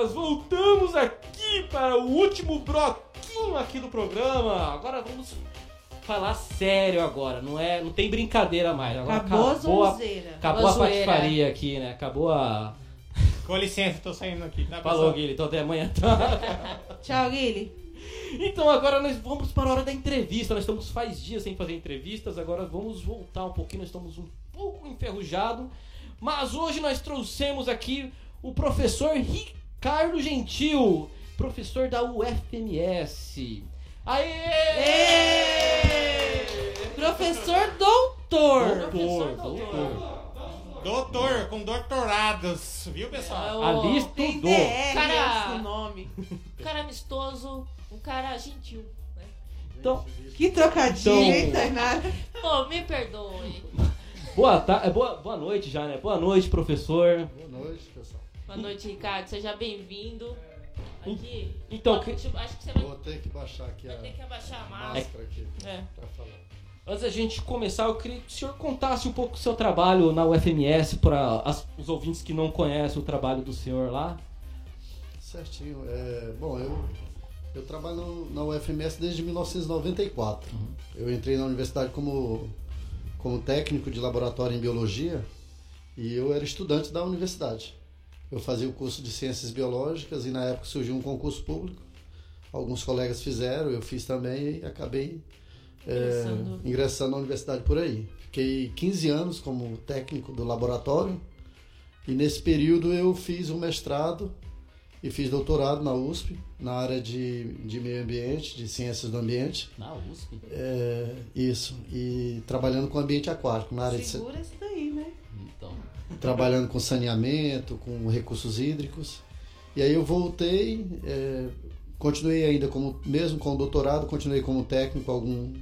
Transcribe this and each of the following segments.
caras, voltamos aqui para o último bloquinho aqui do programa. Agora vamos falar sério agora, não é, não tem brincadeira mais. Agora Acabou a acabou a, zonzeira. acabou a zoeira. patifaria aqui, né? Acabou a Com licença, tô saindo aqui. Tá, Falou, pessoal? Guilherme, então até amanhã. Tá? Tchau, Guilherme. Então agora nós vamos para a hora da entrevista. Nós estamos faz dias sem fazer entrevistas, agora vamos voltar um pouquinho. Nós estamos um pouco enferrujados, mas hoje nós trouxemos aqui o professor Ricardo Gentil, professor da UFMS. Aê! Professor doutor. Doutor, doutor. Doutor, com doutorados, viu, pessoal? Ali Tem estudou. DR Cara- nome. Um cara amistoso, um cara gentil. Né? Então, Que trocadilho, Então- hein, Tainara? Pô, me perdoe. boa, ta... é, boa, boa noite já, né? Boa noite, professor. Boa noite, pessoal. Boa noite, Ricardo. Seja bem-vindo. Aqui. Então, Pô, que- acho que você vai, Vou ter que baixar aqui a vai ter que abaixar a máscara. máscara aqui É. pra falar. Antes da gente começar, eu queria que o senhor contasse um pouco do seu trabalho na UFMS para os ouvintes que não conhecem o trabalho do senhor lá. Certinho. É, bom, eu, eu trabalho na UFMS desde 1994. Eu entrei na universidade como, como técnico de laboratório em biologia e eu era estudante da universidade. Eu fazia o curso de ciências biológicas e na época surgiu um concurso público. Alguns colegas fizeram, eu fiz também e acabei é, Ingressando. na universidade por aí. Fiquei 15 anos como técnico do laboratório e nesse período eu fiz um mestrado e fiz doutorado na USP, na área de, de meio ambiente, de ciências do ambiente. Na USP. É, isso, e trabalhando com ambiente aquático, na área de, Segura isso daí, né? Trabalhando com saneamento, com recursos hídricos. E aí eu voltei, é, continuei ainda como, mesmo com o doutorado, continuei como técnico algum,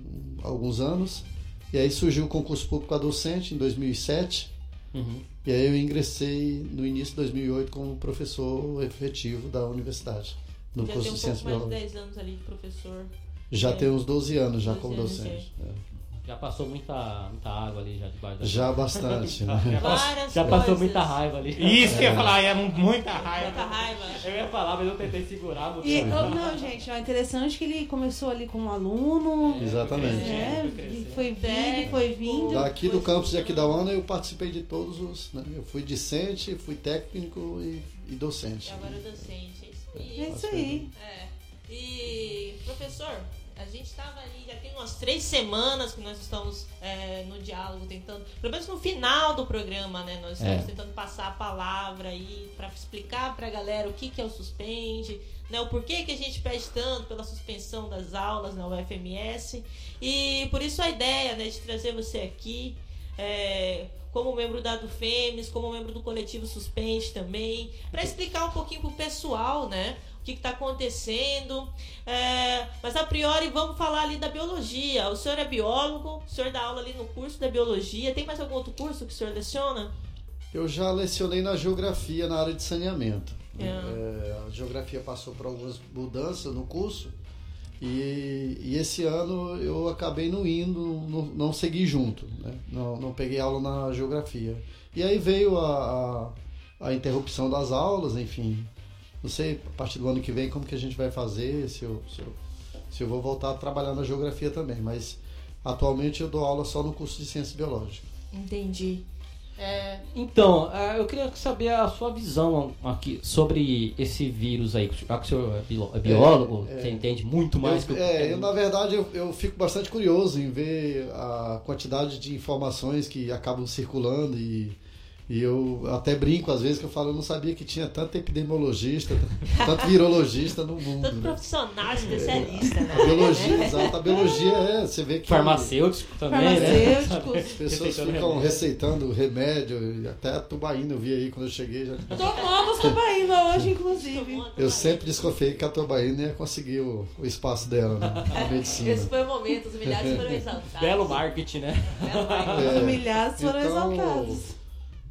alguns anos. E aí surgiu o concurso público a docente em 2007. uhum. E aí eu ingressei no início de 2008 como professor efetivo da universidade, no Já curso tem um de pouco ciências mais de biológicas. 10 anos ali de professor. Já É. tem uns 12 anos já 12 como anos, docente. Já passou muita, muita água ali já debaixo da Já bastante. né? Já, passou- Várias já passou coisas. muita raiva ali. Isso que eu ia falar, é muita Muita raiva. raiva. Eu ia falar, mas eu tentei segurar. Não E, oh, não, gente, é interessante que ele começou ali como aluno. Exatamente. É, Foi vindo, foi vindo. Daqui do campus de Aquidauana eu participei de todos os. né? Eu fui discente, fui técnico e, e docente. E agora o docente. É isso aí. É isso aí. É. E, professor, a gente estava ali, já tem umas três semanas que nós estamos é, no diálogo, tentando, pelo menos no final do programa, né? Nós estamos É. tentando passar a palavra aí para explicar para a galera o que, que é o suspende, né? O porquê que a gente pede tanto pela suspensão das aulas na UFMS. E por isso a ideia, né, de trazer você aqui. é, como membro da Dufemes, como membro do coletivo Suspende também, para explicar um pouquinho pro pessoal, né? O que está acontecendo. É, mas a priori vamos falar ali da biologia. O senhor é biólogo, o senhor dá aula ali no curso da biologia. Tem mais algum outro curso que o senhor leciona? Eu já lecionei na geografia na área de saneamento. É. É, a geografia passou por algumas mudanças no curso e, e esse ano eu acabei não indo, não, não segui junto, né? não, não peguei aula na geografia. E aí veio a, a, a interrupção das aulas, enfim. Não sei a partir do ano que vem como que a gente vai fazer, se eu, se eu, se eu vou voltar a trabalhar na geografia também, mas atualmente eu dou aula só no curso de ciências biológicas. Entendi. É, Então, eh, eu queria saber a sua visão aqui sobre esse vírus aí. Já que o senhor é é biólogo, É, é. você entende muito mais eu, que é, eu, na verdade, eu, eu fico bastante curioso em ver a quantidade de informações que acabam circulando e, e eu até brinco às vezes que eu falo, eu não sabia que tinha tanto epidemiologista, tanto virologista no mundo. tanto né? profissional, especialista, né? A biologia, exato, a biologia é, você vê que farmacêutico também, né? Farmacêuticos. as pessoas Receitando ficam remédio. receitando remédio, e até a tubaína eu vi aí quando eu cheguei. Já... Tomamos tubaína hoje, inclusive. Eu sempre desconfiei que a tubaína ia conseguir o, o espaço dela né, na medicina. Esse foi o momento, os milhares foram exaltados. Belo marketing, né? Belo marketing. Os É. humilhados foram Então, exaltados.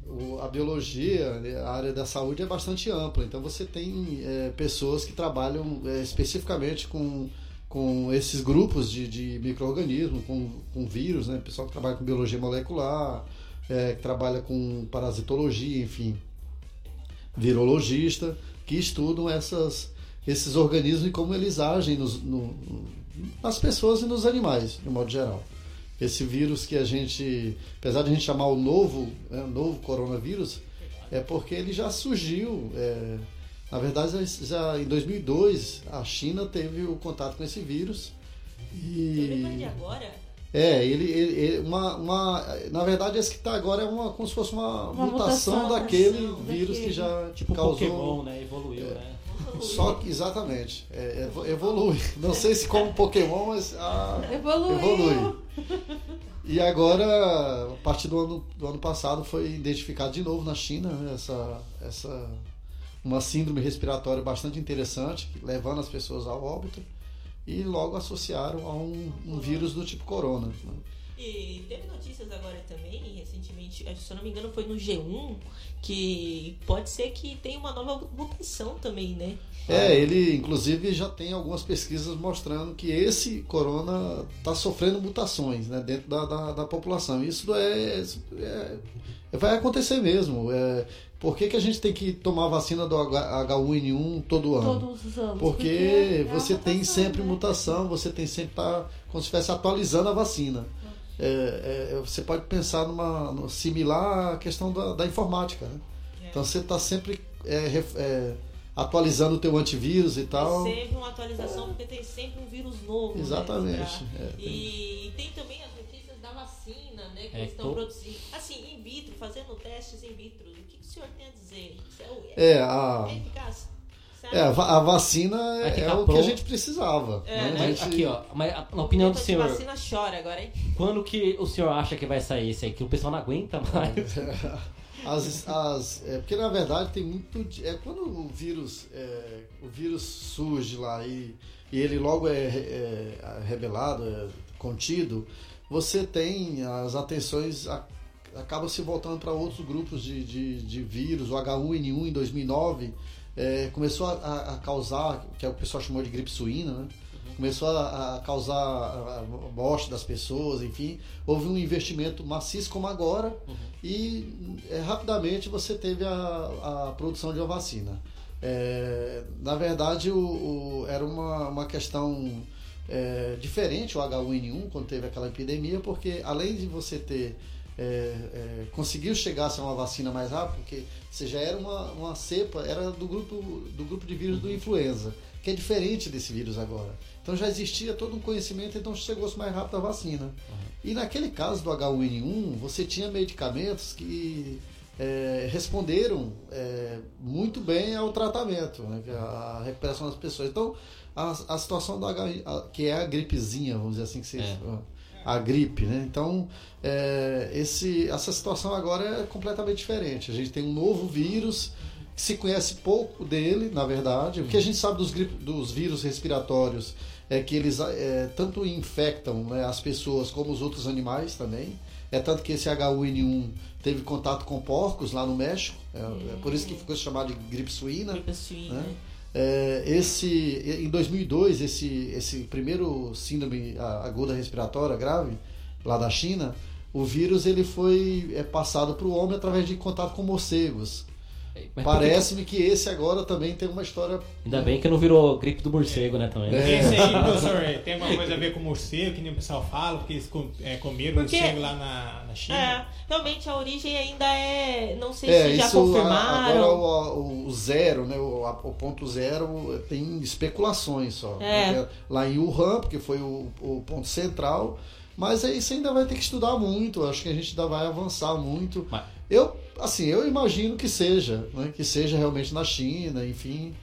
O- a biologia, né, a área da saúde é bastante ampla. Então você tem é, pessoas que trabalham é, especificamente com, com esses grupos de, de micro-organismos, com, com vírus, né? Pessoal que trabalha com biologia molecular, é, que trabalha com parasitologia, enfim. Virologista. que estudam essas, esses organismos e como eles agem nos, no- nas pessoas e nos animais, de modo geral. Esse vírus que a gente, apesar de a gente chamar o novo, né, novo coronavírus, é porque ele já surgiu. é, na verdade, já em 2002, a China teve o contato com esse vírus. E, agora? é, ele, ele- ele- uma, uma, na verdade, esse que está agora é uma, como se fosse uma, Uma mutação, mutação, daquele mutação vírus que daquele. já Tipo causou. Pokémon, né? Evoluiu, É. né? Só que, exatamente, é, evo- evolui. Não sei se como Pokémon, mas ah, Evoluiu. evolui. E agora, a partir do ano, do ano passado, foi identificado de novo na China né, essa, essa uma síndrome respiratória bastante interessante, levando as pessoas ao óbito, e logo associaram a um, um vírus do tipo corona. né. E teve notícias agora também, recentemente, se eu não me engano foi no G1, que pode ser que tenha uma nova mutação também, né? É, ele inclusive já tem algumas pesquisas mostrando que esse corona está sofrendo mutações né, dentro da, da, da população. Isso é, é- vai acontecer mesmo. É, por que, que a gente tem que tomar a vacina do H- H1N1 todo ano? Todos os anos. Porque é a você tem sempre né? mutação, você tem sempre tá, como se estivesse atualizando a vacina. É, é, você pode pensar numa similar à questão da, da informática. Né? É. Então você está sempre é, é, atualizando o teu antivírus e tal. Sempre uma atualização, porque tem sempre um vírus novo. né, Exatamente. pra- é, tem- E tem também as notícias da vacina, né? Que É, eles estão tô- produzindo. Assim, in vitro, fazendo testes in vitro. O que, que o senhor tem a dizer? Isso é, o- É, a, é eficaz? É, a, a vacina é, é o que a gente precisava. É, né? A Mas gente- aqui, ó, mas a- na opinião do senhor, vacina chora agora, hein? quando que o senhor acha que vai sair esse aí? Que o pessoal não aguenta mais. As, as, é, porque na verdade tem muito. É quando o vírus, é, o vírus surge lá e, e ele logo é, é rebelado, é contido, você tem as atenções a- se voltando para outros grupos de, de, de vírus. O H1N1 em 2009 é, começou a, a- a causar, que é o pessoal chamou de gripe suína, né? Começou a, a causar a, a morte das pessoas, enfim, houve um investimento maciço como agora e é, rapidamente você teve a, a produção de uma vacina. É, na verdade, o, o- era uma, uma questão é, diferente o H1N1 quando teve aquela epidemia, porque além de você ter é, é, conseguiu chegar a ser uma vacina mais rápido, porque você já era uma, uma cepa, era do grupo, do grupo de vírus do influenza, que é diferente desse vírus agora. Então já existia todo um conhecimento, então chegou-se mais rápido a vacina. E naquele caso do H1N1, você tinha medicamentos que é, responderam é, muito bem ao tratamento, né, é a recuperação das pessoas. Então, a, a situação do H, a- que é a gripezinha, vamos dizer assim, que se, É. a gripe, né? Então, é, esse, essa situação agora é completamente diferente. A gente tem um novo vírus se conhece pouco dele, na verdade. O que a gente sabe dos, dos vírus respiratórios é que eles é, tanto infectam né, as pessoas como os outros animais também. É tanto que esse H1N1 teve contato com porcos lá no México. É, é por isso que ficou chamado de gripe suína. Gripe suína. Né? É, esse, em 2002, esse, esse primeiro síndrome aguda respiratória grave, lá da China, o vírus ele foi é, passado para o homem através de contato com morcegos. Mas Parece-me que esse agora também tem uma história. Ainda bem que não virou gripe do morcego, né, também. É. Esse aí, professor, tem alguma coisa a ver com morcego, que nem o pessoal fala, porque eles com- é, comeram Porque- morcego lá na, na China? É, realmente a origem ainda é. Não sei É, se já isso a- confirmaram. agora o, o zero, né, o, a- o ponto zero tem especulações só. É. Né, Lá em Wuhan, porque foi o, o ponto central. Mas aí isso ainda vai ter que estudar muito. Acho que a gente ainda vai avançar muito. Mas- Eu, assim, eu imagino que seja, né, que seja realmente na China, enfim.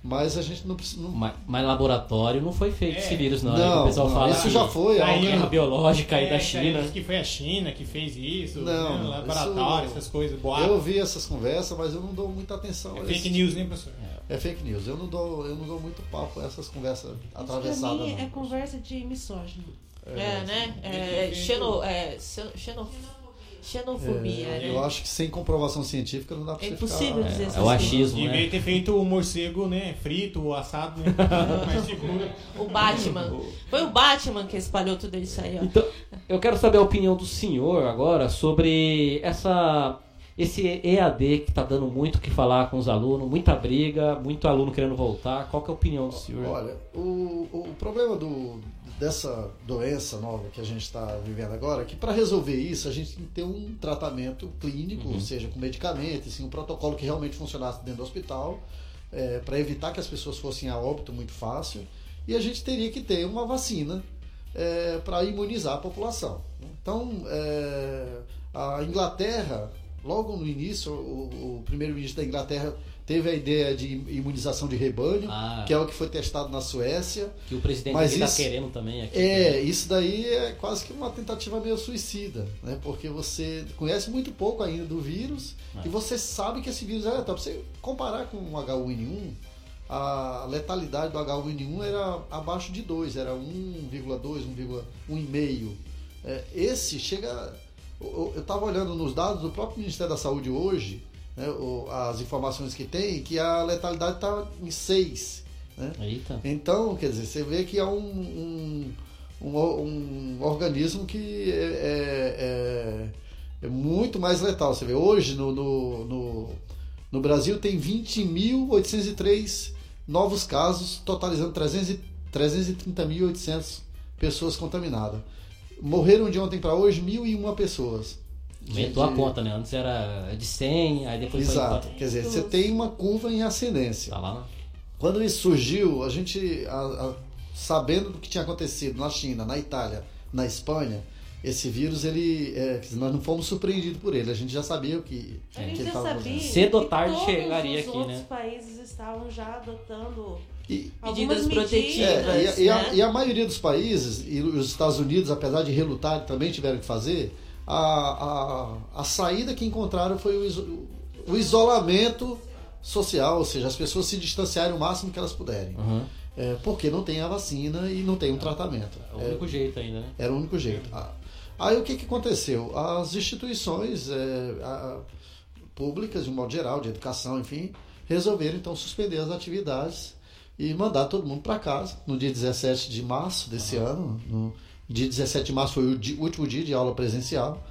Mas a gente não precisa. Não, Mas, mas laboratório não foi feito É. esse vírus, não. Não, né? o pessoal não, fala isso já foi, a aí- guerra biológica aí É, da que- China. Que foi a China que fez isso, Não, né, laboratório, isso- essas coisas, eu boatos. ouvi essas conversas, mas eu não dou muita atenção. É a fake esse- news, né, professor? É fake news. Eu não dou, eu não dou muito papo a essas conversas Isso pra atravessadas. mim não. é conversa de misógino. É, né? É, ver xeno, é, xeno- xeno- xenofobia, É, né? Eu acho que sem comprovação científica não dá pra É você impossível ficar... dizer É, essas é o achismo, Devia né? ter feito o morcego, né, frito ou assado, né? mais seguro. O Batman. Foi o Batman que espalhou tudo isso aí, ó. Então, eu quero saber a opinião do senhor agora sobre essa esse EAD que está dando muito o que falar com os alunos, muita briga, muito aluno querendo voltar. Qual que é a opinião do senhor? Olha, o, o problema do, dessa doença nova que a gente está vivendo agora é que para resolver isso a gente tem que ter um tratamento clínico, Uhum. seja com medicamentos, assim, um protocolo que realmente funcionasse dentro do hospital, para evitar que as pessoas fossem a óbito muito fácil. E a gente teria que ter uma vacina para imunizar a população. Então, é, a Inglaterra, logo no início, o, o primeiro-ministro da Inglaterra teve a ideia de imunização de rebanho, Ah, que é o que foi testado na Suécia. que o presidente está querendo também aqui. É, isso daí é quase que uma tentativa meio suicida, né? Porque você conhece muito pouco ainda do vírus É. e você sabe que esse vírus é letal. Você comparar com o H1N1, a letalidade do H1N1 era abaixo de 2, era 1,2, 1,5. É, esse chega. Eu estava olhando nos dados do próprio Ministério da Saúde hoje, né, as informações que tem, que a letalidade está em 6. Né? Então, quer dizer, você vê que é um, um, um, um organismo que é, é- é muito mais letal. Você vê, hoje no, no, no, no Brasil tem 20.803 novos casos, totalizando 300 e- 330.800 pessoas contaminadas. Morreram de ontem para hoje 1.001 pessoas. Aumentou a De- conta, né? Antes era de 100, aí depois foi Exato. embora. Quer dizer, você tem uma curva em ascendência. Tá lá. Quando isso surgiu, a gente, a- a- sabendo do que tinha acontecido na China, na Itália, na Espanha, esse vírus, ele, é, nós não fomos surpreendidos por ele. A gente já sabia o que, A que gente ele já estava fazendo. Cedo ou tarde todos chegaria os aqui, outros né? países estavam já adotando E, algumas Medidas protetivas. é, e, a, e a- né? e a maioria dos países, e os Estados Unidos, apesar de relutar, também tiveram que fazer, a, a, a saída que encontraram foi o, iso- o isolamento social, ou seja, as pessoas se distanciarem o máximo que elas puderem. Uhum. É, porque não tem a vacina e não tem um tratamento. É o É, único jeito ainda, né? Era o único jeito. Ah, Aí o que, que aconteceu? As instituições é, a- públicas, de um modo geral, de educação, enfim, resolveram então suspender as atividades e mandar todo mundo para casa no dia 17 de março desse ano. No dia 17 de março foi o di- último dia de aula presencial.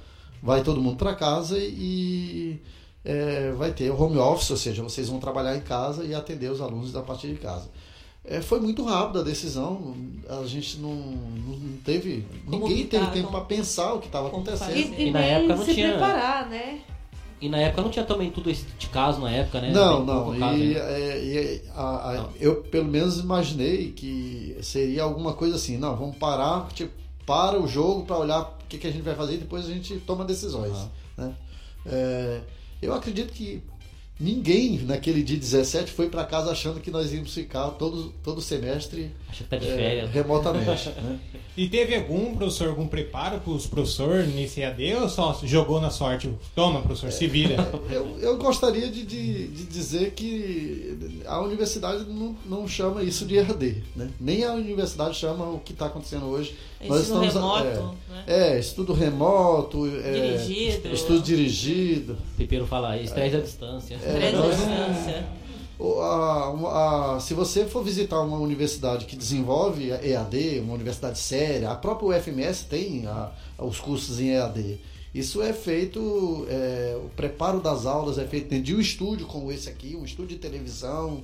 Vai todo mundo para casa e é, vai ter o home office, ou seja, vocês vão trabalhar em casa e atender os alunos a partir de casa. É, foi muito rápida a decisão, a gente não, não teve. Como ninguém teve ficar, tempo para pensar o que estava acontecendo. E, e, E na nem época não se tinha- preparar, né? E na época não tinha também tudo esse de caso na época, né? Não, não. pouco caso, E, né? é, e a- a- Não. eu pelo menos imaginei que seria alguma coisa assim. Não, vamos parar, tipo, para o jogo para olhar o que, que a gente vai fazer e depois a gente toma decisões. Aham. né? É, eu acredito que ninguém naquele dia 17 foi para casa achando que nós íamos ficar todo, todo semestre Acho que tá de é, férias. remotamente. né? E teve algum professor, algum preparo para os professores nesse AD ou só jogou na sorte? Toma, professor, se vira. Eu, eu gostaria de, de, de dizer que a universidade não, não chama isso de EAD, né? Nem a universidade chama o que está acontecendo hoje. Nós Ensino estamos, remoto, né? É, estudo remoto, é, Dirigido. estudo dirigido. O Pipeiro fala aí, estresse à distância. Três nós à distância. A- a- se você for visitar uma universidade que desenvolve EAD, uma universidade séria, a própria UFMS tem a- os cursos em EAD. Isso é feito, é, o preparo das aulas é feito dentro de um estúdio como esse aqui, um estúdio de televisão.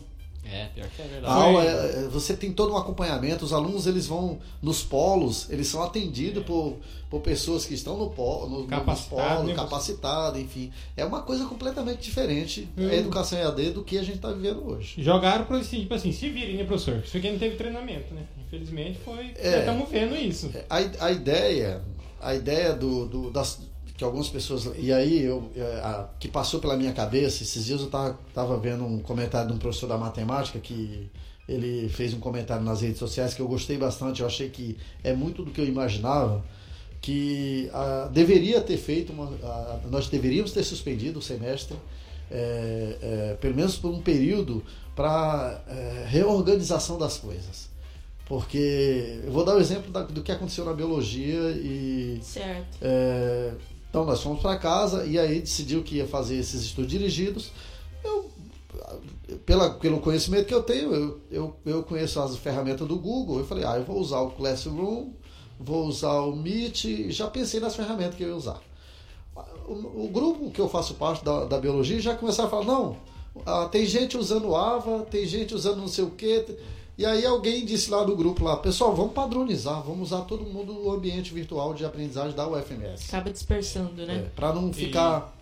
É, pior que é A verdade. aula, é- é- você tem todo um acompanhamento, os alunos eles vão nos polos, eles são atendidos por, por pessoas que estão no polo, no, Capacitado, nos polos, né? capacitado, enfim. É uma coisa completamente diferente Hum. a educação EAD do que a gente está vivendo hoje. Jogaram para assim, tipo assim, se virem, né, professor? Isso aqui não teve treinamento, né? Infelizmente foi. É. Já estamos vendo isso. A, a ideia, a ideia do, do- das que algumas pessoas e aí eu é, a- que passou pela minha cabeça esses dias eu tava, tava vendo um comentário de um professor da matemática que ele fez um comentário nas redes sociais que eu gostei bastante eu achei que é muito do que eu imaginava que ah, deveria ter feito uma, ah, nós deveríamos ter suspendido o semestre é, é, pelo menos por um período para reorganização das coisas porque eu vou dar o exemplo da- do que aconteceu na biologia e Certo. Então nós fomos para casa e aí decidiu que ia fazer esses estudos dirigidos. Eu, pela, pelo conhecimento que eu tenho, eu, eu, eu conheço as ferramentas do Google. Eu falei, ah, eu vou usar o Classroom, vou usar o Meet, já pensei nas ferramentas que eu ia usar. o, o grupo que eu faço parte da, da biologia já começaram a falar, não, ah, tem gente usando AVA, tem gente usando não sei o quê. E aí alguém disse lá do grupo lá, pessoal, vamos padronizar, vamos usar todo mundo o ambiente virtual de aprendizagem da UFMS. Acaba dispersando, né? É, para não ficar.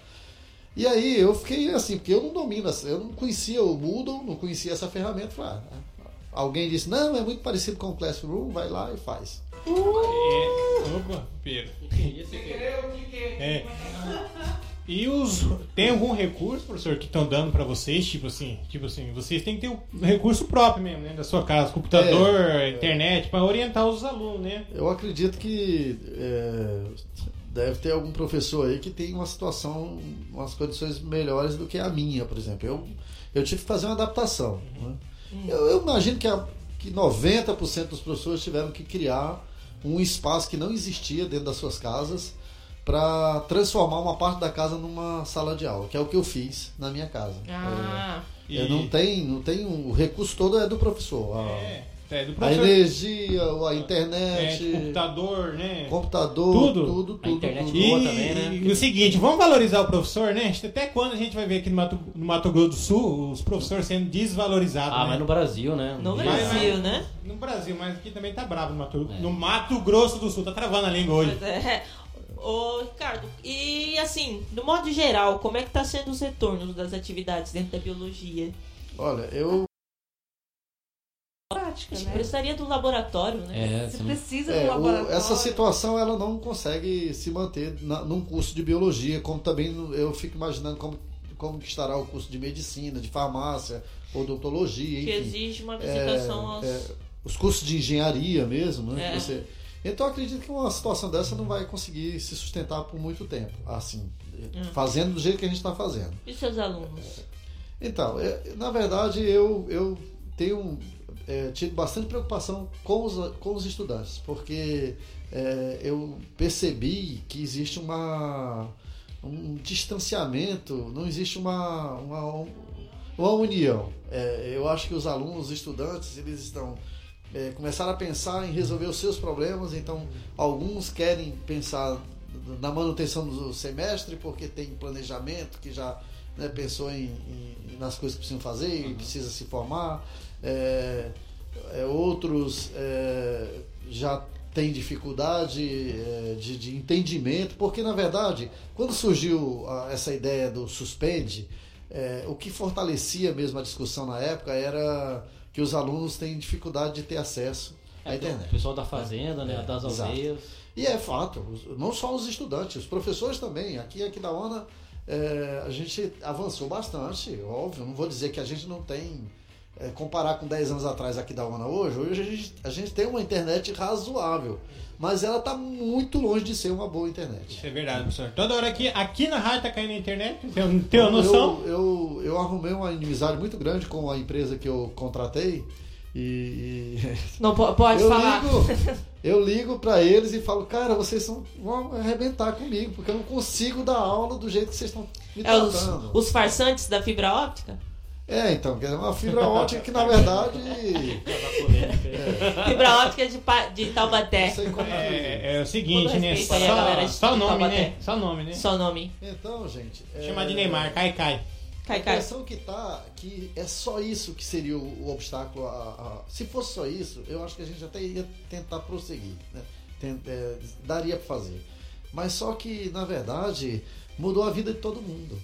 E... aí eu fiquei assim, porque eu não domino, eu não conhecia o Moodle, não conhecia essa ferramenta. Falei, ah, alguém disse, não, é muito parecido com o Classroom, vai lá e faz. É, opa, Pedro. É. E os tem algum recurso, professor, que estão dando pra vocês, tipo assim, tipo assim, vocês têm que ter um recurso próprio mesmo, né, da sua casa, computador, internet, pra orientar os alunos, né? Eu acredito que é, deve ter algum professor aí que tem uma situação, umas condições melhores do que a minha, por exemplo. Eu, eu tive que fazer uma adaptação. né? Eu, eu imagino que, a, que 90% dos professores tiveram que criar um espaço que não existia dentro das suas casas para transformar uma parte da casa numa sala de aula, que é o que eu fiz na minha casa. Ah, É, eu não tem, não tem um, o recurso todo é do professor. A, É, é do a professor. energia, a É, internet, computador, né? computador, Tudo. tudo, tudo, A internet tudo. E, boa também, né? e o seguinte, vamos valorizar o professor, né? Até quando a gente vai ver aqui no Mato, no Mato Grosso do Sul os professores sendo desvalorizados? Ah, né? mas no Brasil, né? no Mas- Brasil, né? No Brasil, mas aqui também tá bravo no Mato, É. no Mato Grosso do Sul. Tá travando a língua hoje. Mas é. Ô, Ricardo, e assim, no modo geral, como é que tá sendo os retornos das atividades dentro da biologia? Olha, eu A Prática, gente né? precisaria do laboratório, né? É, Você precisa é, do o- laboratório. essa situação ela não consegue se manter na, num curso de biologia, como também eu fico imaginando como como que estará o curso de medicina, de farmácia, odontologia, Que enfim. exige uma visitação aos. é, os cursos de engenharia mesmo, né? É. que Você... Então eu acredito que uma situação dessa não vai conseguir se sustentar por muito tempo, assim, Hum. fazendo do jeito que a gente está fazendo. E seus alunos? Então, é, na verdade, eu, eu tenho é, tido bastante preocupação com os, com os estudantes, porque é, eu percebi que existe uma, um distanciamento, não existe uma, uma, uma união. É, eu acho que os alunos, os estudantes, eles estão é, começaram a pensar em resolver os seus problemas, então alguns querem pensar na manutenção do semestre porque tem planejamento que já né, pensou em, em- nas coisas que precisam fazer e precisa se formar. É, é, outros é, já têm dificuldade é, de, de entendimento, porque na verdade, quando surgiu a- essa ideia do suspende, é, o que fortalecia mesmo a discussão na época era que os alunos têm dificuldade de ter acesso à É, do- internet. O pessoal da fazenda, né? É, das exato. aldeias. E é fato, não só os estudantes, os professores também. Aqui, aqui da ONA, é, a gente avançou bastante, óbvio. Não vou dizer que a gente não tem. é, comparar com 10 anos atrás aqui da ONA hoje, hoje a gente, a gente tem uma internet razoável. Mas ela está muito longe de ser uma boa internet. Isso é verdade, professor. Toda hora aqui, aqui na rádio tá caindo a internet. Tem, tem uma noção? Eu, eu, eu arrumei uma inimizade muito grande com a empresa que eu contratei. E, e Não po- pode eu falar. ligo, eu ligo para eles e falo, cara, vocês são, vão arrebentar comigo, porque eu não consigo dar aula do jeito que vocês estão me É os, tratando. os farsantes da fibra óptica? É, então, quer dizer, uma fibra ótica que na verdade. Fibra óptica de, de Taubaté. Que- É, é o seguinte, né? a galera Só, de só o nome, Taubaté. né? Só o nome, né? Só nome. Então, gente. é, Chama de Neymar, cai, cai. A Cai, cai. impressão que tá que é só isso que seria o, o obstáculo. A, a- se fosse só isso, eu acho que a gente até ia tentar prosseguir. Né? Ten- é, daria para fazer. Mas só que, na verdade, mudou a vida de todo mundo.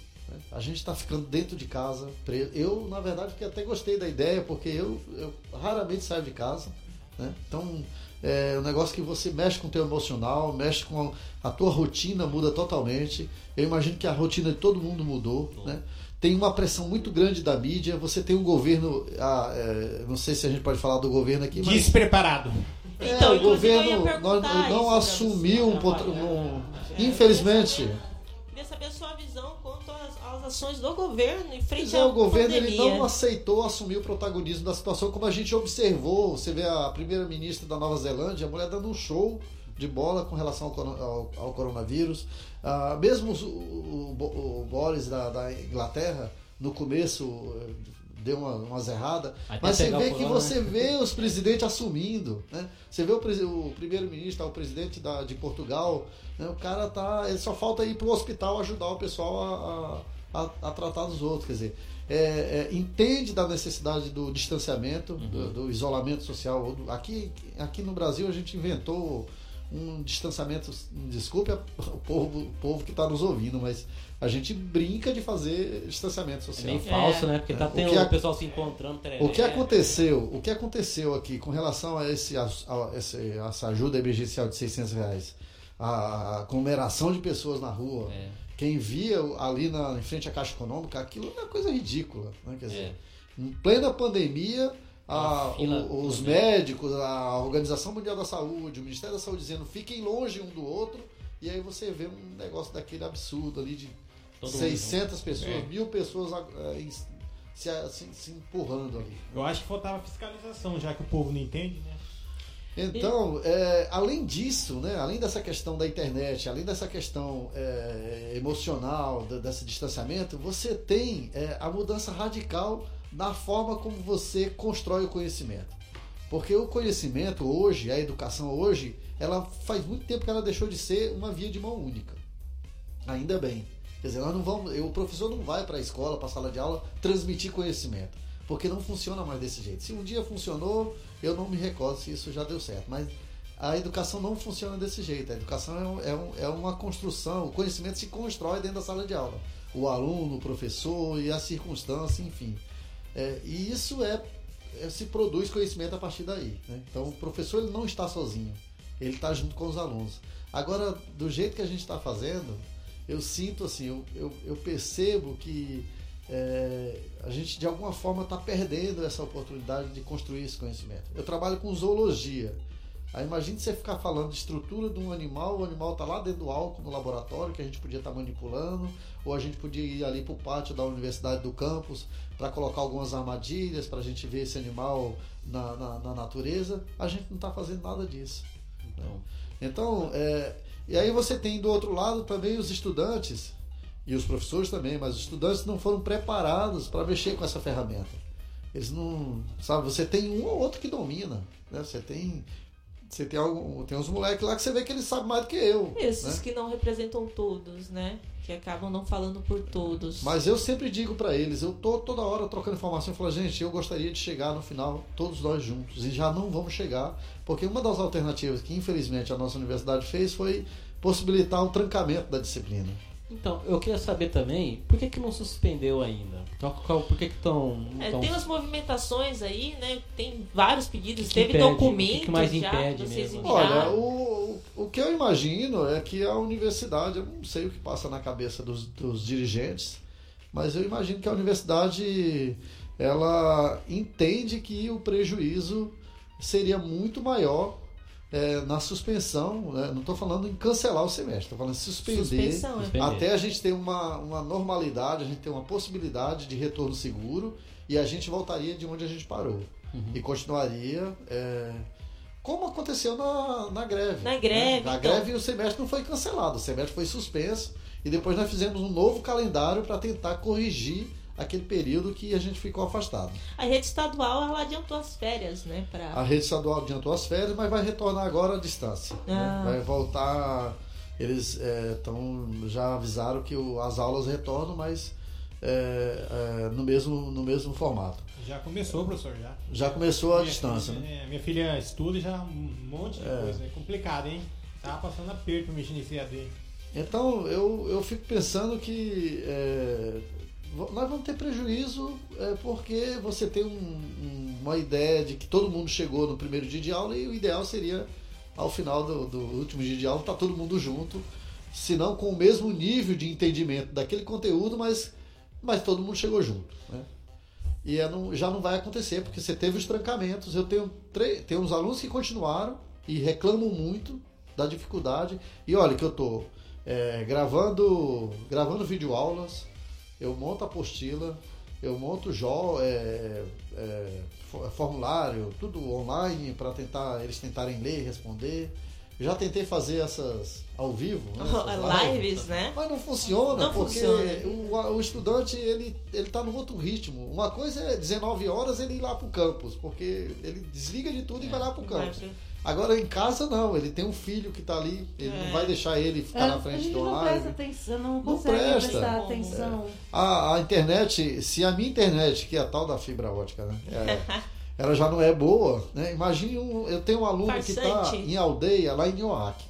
A gente está ficando dentro de casa. preso. Eu, na verdade, que até gostei da ideia, porque eu, eu raramente saio de casa. né? Então, é um negócio que você mexe com o teu emocional, mexe com a, a tua rotina, muda totalmente. Eu imagino que a rotina de todo mundo mudou. Né? Tem uma pressão muito grande da mídia. Você tem um governo. ah, é, não sei se a gente pode falar do governo aqui, mas. Despreparado. É, Então, o governo não, não assumiu um, um- Infelizmente. Queria saber a ações do governo em frente é, à o governo ele pandemia. não aceitou assumir o protagonismo da situação, como a gente observou. Você vê a primeira-ministra da Nova Zelândia, a mulher dando um show de bola com relação ao, ao- ao coronavírus. Ah, mesmo o, o- o Boris da, da Inglaterra, no começo, eh, deu uma, umas erradas. Até Mas você o vê que corona, você vê os presidentes assumindo, né? Você vê o, o primeiro-ministro, o presidente da, de Portugal, né? o cara tá. Ele só falta ir pro hospital ajudar o pessoal a, a, a- a tratar dos outros. Quer dizer, é, é, entende da necessidade do distanciamento, do, do isolamento social. ou do- Aqui, aqui no Brasil a gente inventou um distanciamento, desculpe o povo, o povo que está nos ouvindo, mas a gente brinca de fazer distanciamento É social. meio falso, né? Porque tá O tendo que o a- pessoal se encontrando. tereré. O que aconteceu? O que aconteceu aqui com relação a, esse, a, a- esse- essa ajuda emergencial de 600 reais? A, a aglomeração de pessoas na rua. É. Quem via ali na, em frente à Caixa Econômica, aquilo é uma coisa ridícula. Né? Quer dizer, É. em plena pandemia, a- o- os médicos, a Organização Mundial da Saúde, o Ministério da Saúde dizendo fiquem longe um do outro, e aí você vê um negócio daquele absurdo ali de Todo mundo 600 pessoas, É. mil pessoas em- se, se- se empurrando ali. Eu acho que faltava fiscalização, já que o povo não entende, né? Então, é, além disso, né, além dessa questão da internet, além dessa questão é, emocional, da- desse distanciamento, você tem é, a mudança radical na forma como você constrói o conhecimento. Porque o conhecimento hoje, a educação hoje, ela faz muito tempo que ela deixou de ser uma via de mão única. Ainda bem. Quer dizer, nós não vamos, o professor não vai para a escola, para a sala de aula, transmitir conhecimento. Porque não funciona mais desse jeito. Se um dia funcionou, eu não me recordo se isso já deu certo. Mas a educação não funciona desse jeito. A educação é, um- é um- é uma construção, o conhecimento se constrói dentro da sala de aula. O aluno, o professor e a circunstância, enfim. É, e isso é, é- se produz conhecimento a partir daí. né? Então o professor ele não está sozinho, ele está junto com os alunos. Agora, do jeito que a gente está fazendo, eu sinto assim, eu, eu, eu percebo que é, a gente de alguma forma está perdendo essa oportunidade de construir esse conhecimento. Eu trabalho com zoologia. Aí imagine você ficar falando de estrutura de um animal, o animal está lá dentro do álcool no laboratório, que a gente podia estar manipulando, ou a gente podia ir ali para o pátio da universidade do campus para colocar algumas armadilhas para a gente ver esse animal na, na, na natureza. A gente não está fazendo nada disso. Então, Então, é, e aí você tem do outro lado também os estudantes e os professores também, mas os estudantes não foram preparados para mexer com essa ferramenta. Eles não, sabe, você tem um ou outro que domina, né? Você tem você tem algum, tem uns moleques lá que você vê que eles sabem mais do que eu, Esses né? que não representam todos, né? Que acabam não falando por todos. Mas eu sempre digo para eles, eu tô toda hora trocando informação, falo, gente, eu gostaria de chegar no final todos nós juntos e já não vamos chegar, porque uma das alternativas que infelizmente a nossa universidade fez foi possibilitar o trancamento da disciplina. Então, eu queria saber também, por que que não suspendeu ainda? Por que que estão... É, tem umas movimentações aí, né? Tem vários pedidos, que teve impede? documentos O que mais já impede vocês mesmo? enviaram. Olha, o, o que eu imagino é que a universidade, eu não sei o que passa na cabeça dos, dos dirigentes, mas eu imagino que a universidade ela entende que o prejuízo seria muito maior é, na suspensão. né? Não estou falando em cancelar o semestre, estou falando em suspender. Suspensão, é. Até a gente ter uma, uma normalidade, a gente ter uma possibilidade de retorno seguro e a gente voltaria de onde a gente parou. E continuaria. é, como aconteceu na, na greve. Na greve, Na então. greve o semestre não foi cancelado, o semestre foi suspenso e depois nós fizemos um novo calendário para tentar corrigir aquele período que a gente ficou afastado. A rede estadual, ela adiantou as férias, né? A Pra... rede estadual adiantou as férias, mas vai retornar agora à distância. né? Ah. Vai voltar. Eles estão já avisaram que o- as aulas retornam, mas é, é, no, mesmo, no mesmo formato. Já começou, professor, já. Já começou a Minha distância, filha, né? é, Minha filha estuda já um monte de É. coisa. É complicado, hein? Tava passando aperto mexer nesse AD. Então eu, eu fico pensando que é, nós vamos ter prejuízo é, porque você tem um- um- uma ideia de que todo mundo chegou no primeiro dia de aula e o ideal seria ao final do, do último dia de aula estar todo mundo junto, se não com o mesmo nível de entendimento daquele conteúdo, mas, mas todo mundo chegou junto. Né? E é não- já não vai acontecer, porque você teve os trancamentos. Eu tenho, tenho uns alunos que continuaram e reclamam muito da dificuldade. E olha que eu estou gravando, gravando videoaulas, eu monto a apostila, eu monto jo, é, é, fo- formulário, tudo online para tentar eles tentarem ler e responder. Já tentei fazer essas ao vivo, né, essas Lives, né? Mas não funciona, Não porque funciona. O, o estudante ele, ele tá num outro ritmo. Uma coisa é 19 horas ele ir lá pro campus, porque ele desliga de tudo e vai lá pro campus. Agora em casa não, ele tem um filho que tá ali, ele É. não vai deixar ele ficar É, na a frente do não presta atenção, não Não consegue presta. atenção. A, a internet, se a minha internet, que é a tal da fibra ótica, né? é, ela já não é boa, né? Imagine um, eu tenho um aluno que está Farsante. em aldeia lá em Nioaque.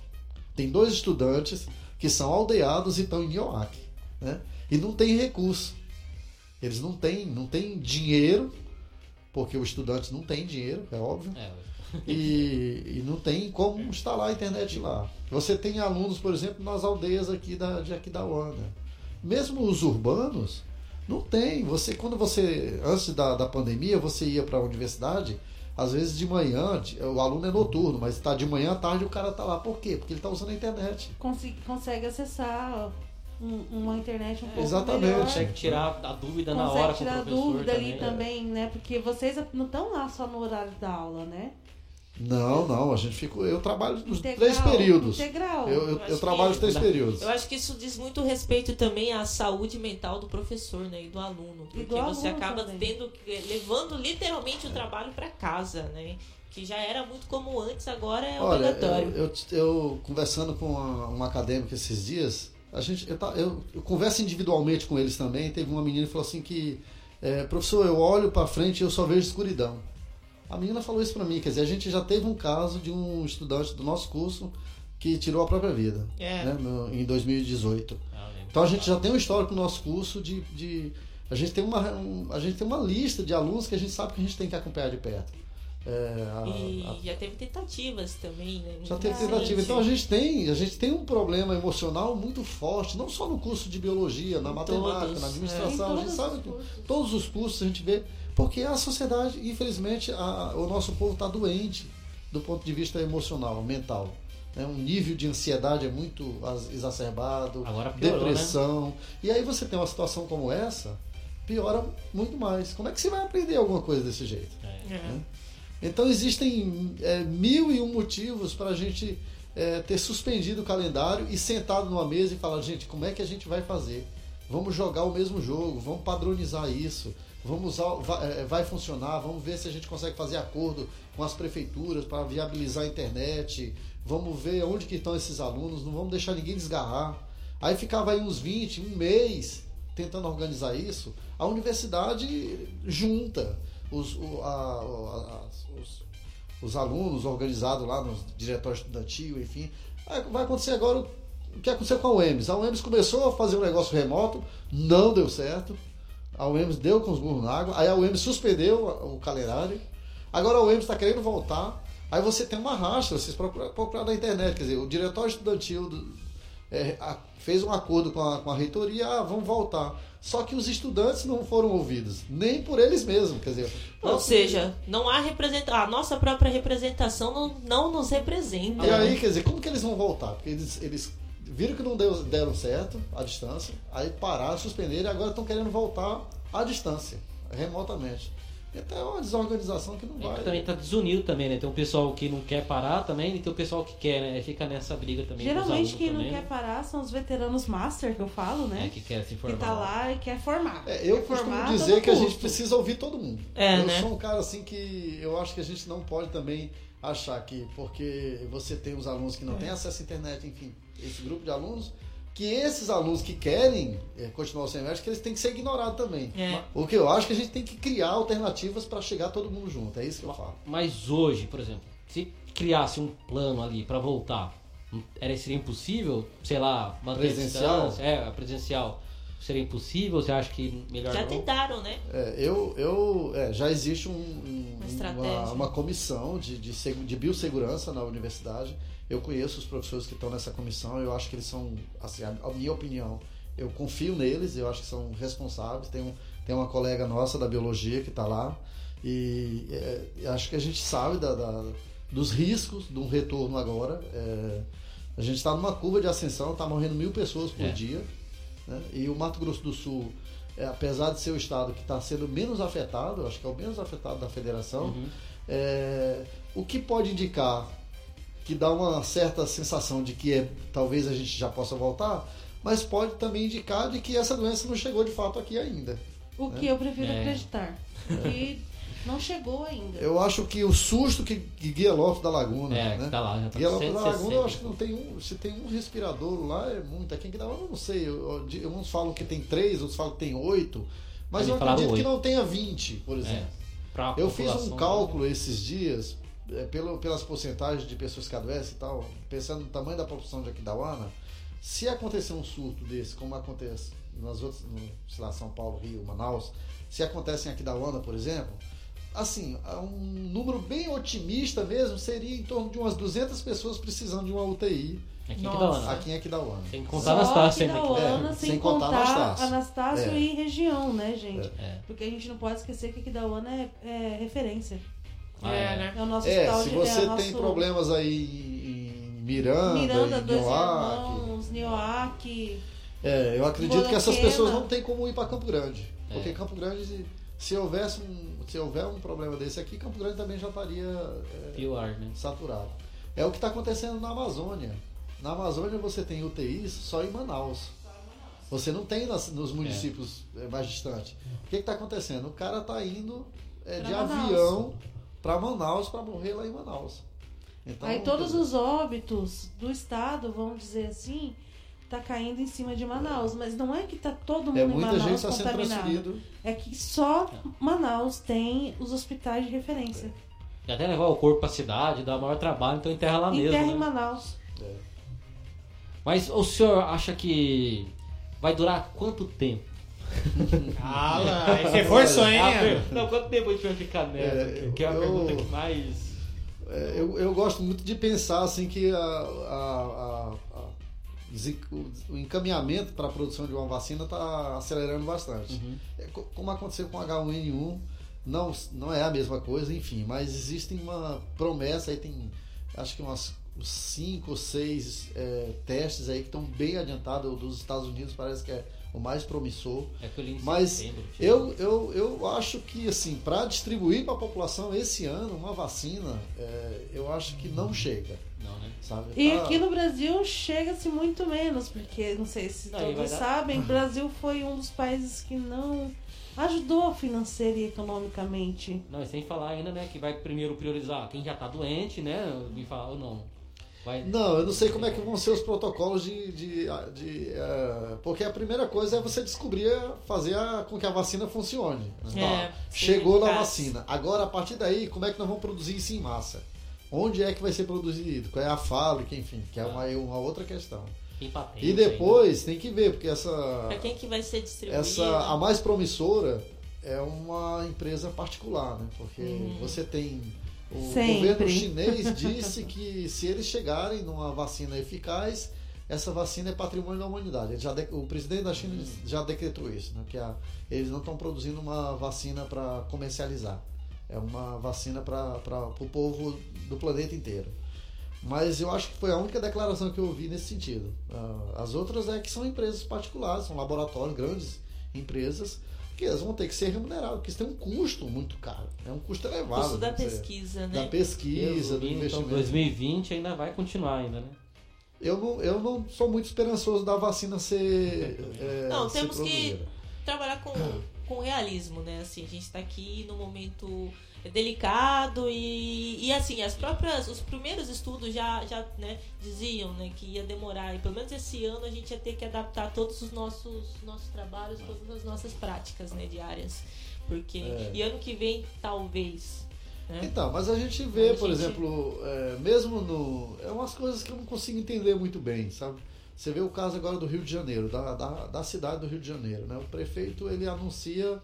Tem dois estudantes que são aldeados e estão em Nioaque, né? E não tem recurso. Eles não têm, não têm dinheiro, porque o estudante não tem dinheiro, é óbvio. É, E, e não tem como instalar a internet lá. Você tem alunos, por exemplo, nas aldeias aqui da, de aqui da Uana. Mesmo os urbanos, não tem. Você, quando você, antes da, da pandemia, você ia para a universidade, às vezes de manhã, o aluno é noturno, mas está de manhã à tarde o cara está lá. Por quê? Porque ele está usando a internet. Consi- consegue acessar um- uma internet um pouco Exatamente. melhor. consegue tirar a dúvida na consegue hora com o tirar professor dúvida ali né? também, né? Porque vocês não estão lá só no horário da aula, né? Não, não, a gente fica. Eu trabalho nos Integral, três períodos. Integral. Eu, eu, Eu eu acho trabalho que- os três Não. períodos. Eu acho que isso diz muito respeito também à saúde mental do professor, né, e do aluno, porque do você aluno acaba também. tendo que- levando literalmente o trabalho para casa, né? Que já era muito comum antes, agora é Olha, obrigatório. eu, eu, eu conversando com uma, uma acadêmica esses dias, a gente, eu, eu, eu converso individualmente com eles também. Teve uma menina que falou assim que, é, professor, eu olho para frente e eu só vejo escuridão. A menina falou isso para mim, quer dizer, a gente já teve um caso de um estudante do nosso curso que tirou a própria vida, É. né, no- em 2018. Ah. Então a gente já tem um histórico no nosso curso de, de a gente tem uma um- a gente tem uma lista de alunos que a gente sabe que a gente tem que acompanhar de perto. É, a- E a- já teve tentativas também, né? já teve recente. tentativa. Então a gente tem, a gente tem um problema emocional muito forte, não só no curso de biologia, na Em matemática, todos, na é. administração, Em a gente todos sabe os que cursos. todos os cursos a gente vê, porque a sociedade, infelizmente, a- o nosso povo está doente do ponto de vista emocional, mental. né? Um nível de ansiedade é muito exacerbado, Agora piorou, né? depressão. E aí você tem uma situação como essa, piora muito mais. Como é que você vai aprender alguma coisa desse jeito? É. Então existem é, mil e um motivos para a gente é, ter suspendido o calendário e sentado numa mesa e falar, gente, como é que a gente vai fazer? Vamos jogar o mesmo jogo, vamos padronizar isso, vamos usar, vai, é, vai funcionar, vamos ver se a gente consegue fazer acordo com as prefeituras para viabilizar a internet, vamos ver onde que estão esses alunos, não vamos deixar ninguém desgarrar. Aí ficava aí uns 20, um mês tentando organizar isso, a universidade junta os, o- a- a- os, os alunos organizados lá no diretório estudantil, enfim. Vai acontecer agora o que aconteceu com a UEMS. A UEMS começou a fazer um negócio remoto, não deu certo. A UEMS deu com os burros na água, aí a UEMS suspendeu o calendário. Agora a UEMS está querendo voltar. Aí você tem uma racha, vocês procuram, procurar na internet, quer dizer, o diretório estudantil do- é, a- fez um acordo com a, com a reitoria, ah, vamos voltar. Só que os estudantes não foram ouvidos, nem por eles mesmos, quer dizer. Ou seja, não há representação. A nossa própria representação não, não nos representa. E né? aí, quer dizer, como que eles vão voltar? Porque eles, eles viram que não deu, deram certo à distância, aí pararam, suspenderam e agora estão querendo voltar à distância, remotamente. Então é uma desorganização que não É vai. que também tá desunido também, né? Tem um pessoal que não quer parar também e tem o pessoal que quer, né? Fica nessa briga também. Geralmente quem não também, quer parar são os veteranos master, que eu falo, né? né? É, que quer se Que formar. tá lá e quer formar. É, eu Quer costumo formar dizer que a gente precisa ouvir todo mundo. É, eu né? sou um cara assim que eu acho que a gente não pode também achar que porque você tem os alunos que não É. têm acesso à internet, enfim, esse grupo de alunos, que esses alunos que querem é, continuar o semestre, que eles têm que ser ignorados também. É. O que eu acho que a gente tem que criar alternativas para chegar todo mundo junto. É isso que eu falo. Mas hoje, por exemplo, se criasse um plano ali pra voltar, era, seria impossível, sei lá, manter Presencial? É, presencial. Seria impossível? Você acha que melhor Já não? tentaram, né? É, eu, eu, é, já existe um- um- Uma uma, uma comissão de, de, de biossegurança na universidade. Eu conheço os professores que estão nessa comissão. Eu acho que eles são, assim, a, a minha opinião, eu confio neles. Eu acho que são responsáveis. Tem, um, tem uma colega nossa da biologia que está lá e é, eu acho que a gente sabe da, da- dos riscos de um retorno agora. É, a gente está numa curva de ascensão, está morrendo mil pessoas por É. dia. né? E o Mato Grosso do Sul é, apesar de ser o estado que está sendo menos afetado, acho que é o menos afetado da federação, Uhum. é, o que pode indicar que dá uma certa sensação de que é, talvez a gente já possa voltar, mas pode também indicar de que essa doença não chegou de fato aqui ainda. O que eu prefiro É. acreditar. Que não chegou ainda. Eu acho que o susto que, que Guia Lopes da Laguna, É, né? que tá lá, já tá Guia Lopes da Laguna, 160. eu acho que não tem um. Se tem um respirador lá, é muito. Aqui em Guidaúna, eu não sei. Eu, eu, uns falam que tem três, outros falam que tem oito. Mas Eles eu acredito que oito. não tenha 20, por É, exemplo. pra Eu fiz um cálculo esses dias, é, pelo, pelas porcentagens de pessoas que adoecem e tal, pensando no tamanho da população de Aquidauana, se acontecer um surto desse, como acontece nas outras, no, sei lá, São Paulo, Rio, Manaus, se acontece em Aquidauana, por exemplo, assim, um número bem otimista mesmo seria em torno de umas 200 pessoas precisando de uma UTI Aqui Nossa. né? aqui em Aquidauana. Que contar Anastácio que sempre da aqui. Uana, É, sem, sem contar contar Anastácio. Anastácio É. e região, né, gente? É. Porque a gente não pode esquecer que aqui da Uana é, é referência. Ah, é, é. né? É o nosso É, hospital se de você é tem nosso problemas aí em Miranda, Miranda, em Dois Nioaque, Irmãos, Nioaque. É, eu acredito que essas pessoas não têm como ir para Campo Grande. Porque É. Campo Grande, se houvesse um, se houver um problema desse aqui, Campo Grande também já estaria é, Pior, né? saturado. É o que está acontecendo na Amazônia. Na Amazônia você tem UTIs só em Manaus. Você não tem nas- nos municípios é, mais distantes. O que está acontecendo? O cara está indo é, de Manaus. avião para Manaus para morrer lá em Manaus. Então, Aí todos os óbitos do estado, vamos dizer assim, tá caindo em cima de Manaus. Mas não é que tá todo mundo é em Manaus sendo contaminado. É que só Manaus tem os hospitais de referência. E até levar o corpo pra cidade, dá maior trabalho, então enterra lá em mesmo. terra né? em Manaus. Mas o senhor acha que vai durar quanto tempo? Ah, lá, aí você forçou, hein? Ah, não, quanto tempo a gente vai ficar nessa? É, que é a eu- pergunta que mais. É, eu, eu gosto muito de pensar assim que a, a- a- o- encaminhamento para a produção de uma vacina está acelerando bastante. Uhum. É, co- como aconteceu com H1N1, não, não é a mesma coisa, enfim, mas existe uma promessa aí, tem acho que umas cinco ou seis é, testes aí que estão bem adiantados. O dos Estados Unidos parece que é o mais promissor. É Mas. Eu, eu, eu acho que, assim, para distribuir para a população esse ano uma vacina, é, eu acho que não chega, Não, né? sabe? E Tá- aqui no Brasil chega-se muito menos, porque não sei se vai todos sabem, o Brasil foi um dos países que não ajudou financeira e economicamente. Não, e sem falar ainda, né, que vai primeiro priorizar quem já tá doente, né? Me falar, ou não. Vai... Não, eu não sei como é que vão ser os protocolos de. de, de, é, porque a primeira coisa é você descobrir, fazer a- com que a vacina funcione. né? É, Tá, Chegou na eficaz. vacina. Agora, a partir daí, como é que nós vamos produzir isso em massa? Onde é que vai ser produzido? Qual é a fábrica, enfim, que é uma, uma outra questão. Patente E depois tem que ver, porque essa. Pra quem que vai ser distribuído? Essa, a mais promissora é uma empresa particular, né? Porque Uhum. você tem. O Sempre. governo chinês disse que se eles chegarem numa vacina eficaz, essa vacina é patrimônio da humanidade. Ele já de- o presidente da China já decretou isso, né? Que a- eles não estão produzindo uma vacina para comercializar. É uma vacina para o povo do planeta inteiro. Mas eu acho que foi a única declaração que eu ouvi nesse sentido. Ah, As outras é que são empresas particulares, são laboratórios, grandes empresas, que elas vão ter que ser remuneradas, porque isso tem um custo muito caro. É um custo elevado. custo da dizer, pesquisa, Da né? pesquisa, do Resumindo, então, investimento. 2020 ainda vai continuar ainda, né? Eu, não, eu não sou muito esperançoso da vacina ser. é, Não, ser temos que-. Trabalhar com, com realismo, né? Assim, a gente tá aqui num momento delicado e, e assim, as próprias, os primeiros estudos já, já né, diziam né, que ia demorar e pelo menos esse ano a gente ia ter que adaptar todos os nossos, nossos trabalhos, todas as nossas práticas né, diárias. Porque, É. e ano que vem, talvez. Né? Então, mas a gente vê, A por gente- exemplo, é, mesmo no. É umas coisas que eu não consigo entender muito bem, sabe? Você vê o caso agora do Rio de Janeiro, da, da, da cidade do Rio de Janeiro, né? O prefeito ele anuncia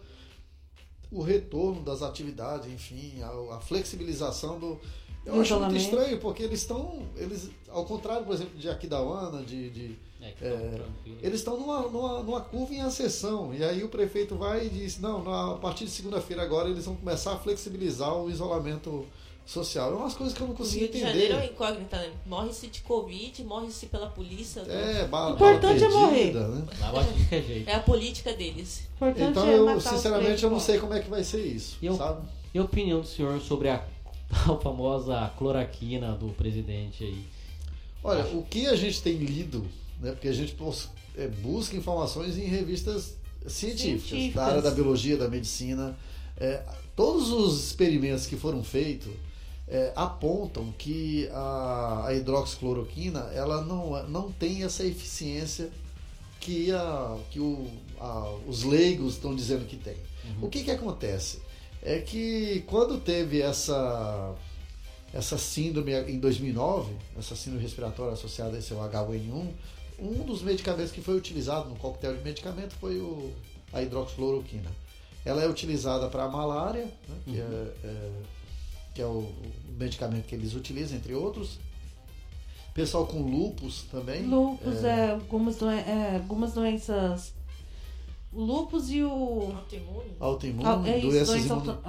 o retorno das atividades, enfim, a, a flexibilização do. Eu Do acho muito estranho, porque eles estão. Eles, ao contrário, por exemplo, de Aquidauana, de, de É, tranquilo. eles estão numa, numa, numa curva em acessão. E aí o prefeito vai e diz: não, na- a partir de segunda-feira agora eles vão começar a flexibilizar o isolamento social. É umas coisas que eu não consigo Rio de Janeiro é entender. incógnita, né? Morre-se de Covid, morre-se pela polícia. É, ba- Importante é bala morrer. perdida, né? Vai de qualquer jeito. É a política deles. Importante Então é eu, sinceramente, eu não sei como é que vai ser isso, E sabe? E a opinião do senhor sobre a tal famosa cloroquina do presidente aí. Olha, o que a gente tem lido, né? Porque a gente é, busca informações em revistas científicas, Científicas. da área da biologia, da medicina. É, todos os experimentos que foram feitos é, apontam que a, a hidroxicloroquina ela não, não tem essa eficiência que, a, que o, a- os leigos estão dizendo que tem. O que, que acontece? É que quando teve essa essa síndrome em 2009, essa síndrome respiratória associada a esse H1N1, um dos medicamentos que foi utilizado no coquetel de medicamento foi o, a hidroxicloroquina. Ela é utilizada para a malária, né, que, é, é- que é o, medicamento que eles utilizam, entre outros. Pessoal com lupus também. Lupus, é, algumas, doen é, algumas doenças. O lupus e o. Autoimune? Autoimune, au- é isso, doenças doença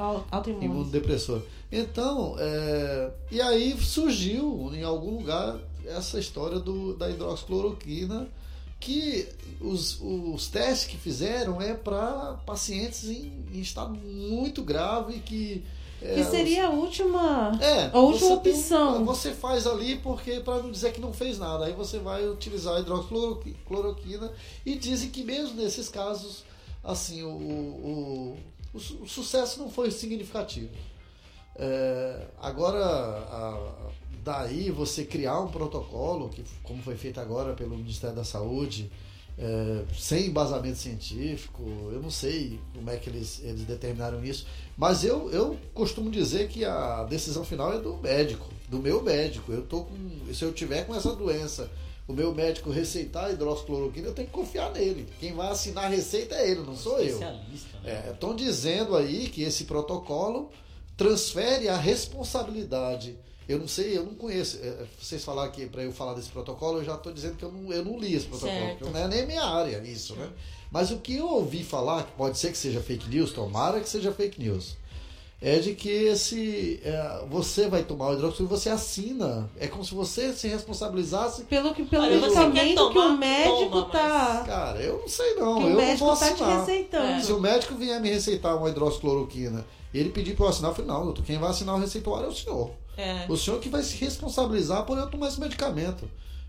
imunodepressor. Então, é, e aí surgiu em algum lugar essa história do, da hidroxicloroquina, que os, os testes que fizeram é para pacientes em, em estado muito grave que é, Que seria a última. é, a última você tem- opção. você faz ali porque para não dizer que não fez nada, aí você vai utilizar a hidroxicloroquina e dizem que mesmo nesses casos, assim, o, o, o o sucesso não foi significativo. É, agora, a- daí você criar um protocolo, que como foi feito agora pelo Ministério da Saúde, é, sem embasamento científico, eu não sei como é que eles, eles determinaram isso, mas eu, eu costumo dizer que a decisão final é do médico, do meu médico. Eu tô com, se eu tiver com essa doença, o meu médico receitar hidroxicloroquina, eu tenho que confiar nele. Quem vai assinar a receita é ele, não sou eu. Especialista, né? Estão dizendo aí que esse protocolo transfere a responsabilidade. Eu não sei, eu não conheço. É, Vocês falaram que para eu falar desse protocolo, eu já estou dizendo que eu não, eu não li esse protocolo, Certo. porque não é nem minha área isso, né? Mas o que eu ouvi falar, que pode ser que seja fake news, tomara que seja fake news, é de que esse é, você vai tomar o hidroxicloroquina, você assina. É como se você se responsabilizasse. Pelo, que, pelo Olha, medicamento que o médico toma, tá. Cara, eu não sei não, que eu o não médico vou tá te assinar. receitando. Se o médico vier me receitar uma hidroxicloroquina e ele pedir para eu assinar, eu falei, não, doutor, quem vai assinar o receituário é o senhor. É. O senhor que vai se responsabilizar por eu tomar esse medicamento.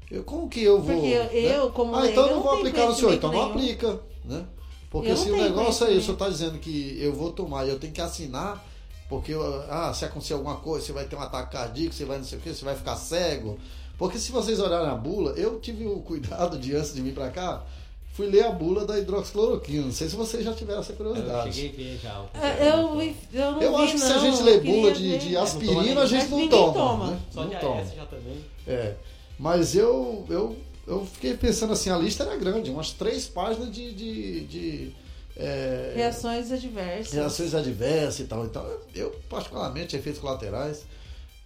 Eu, como que eu vou. Porque eu- né? eu, como Ah, então eu não vou não aplicar no senhor, então não nenhum. aplica, né? Porque não se o negócio é isso, o senhor está dizendo que eu vou tomar e eu tenho que assinar, porque ah, se acontecer alguma coisa, você vai ter um ataque cardíaco, você vai não sei o que, você vai ficar cego. Porque se vocês olharem a bula, eu tive o cuidado de antes de vir para cá, fui ler a bula da hidroxicloroquina. Não sei se vocês já tiveram essa Eu curiosidade. cheguei a ver já. o É, Eu, eu não Eu vi, acho que se a não, gente eu lê bula de, de aspirina, a gente não toma. toma. Né? Só não de toma. AS já também. É. Mas eu, eu, eu fiquei pensando assim, a lista era grande, umas três páginas de. de, de, é, Reações adversas. reações adversas e tal. Então, eu, particularmente, efeitos colaterais,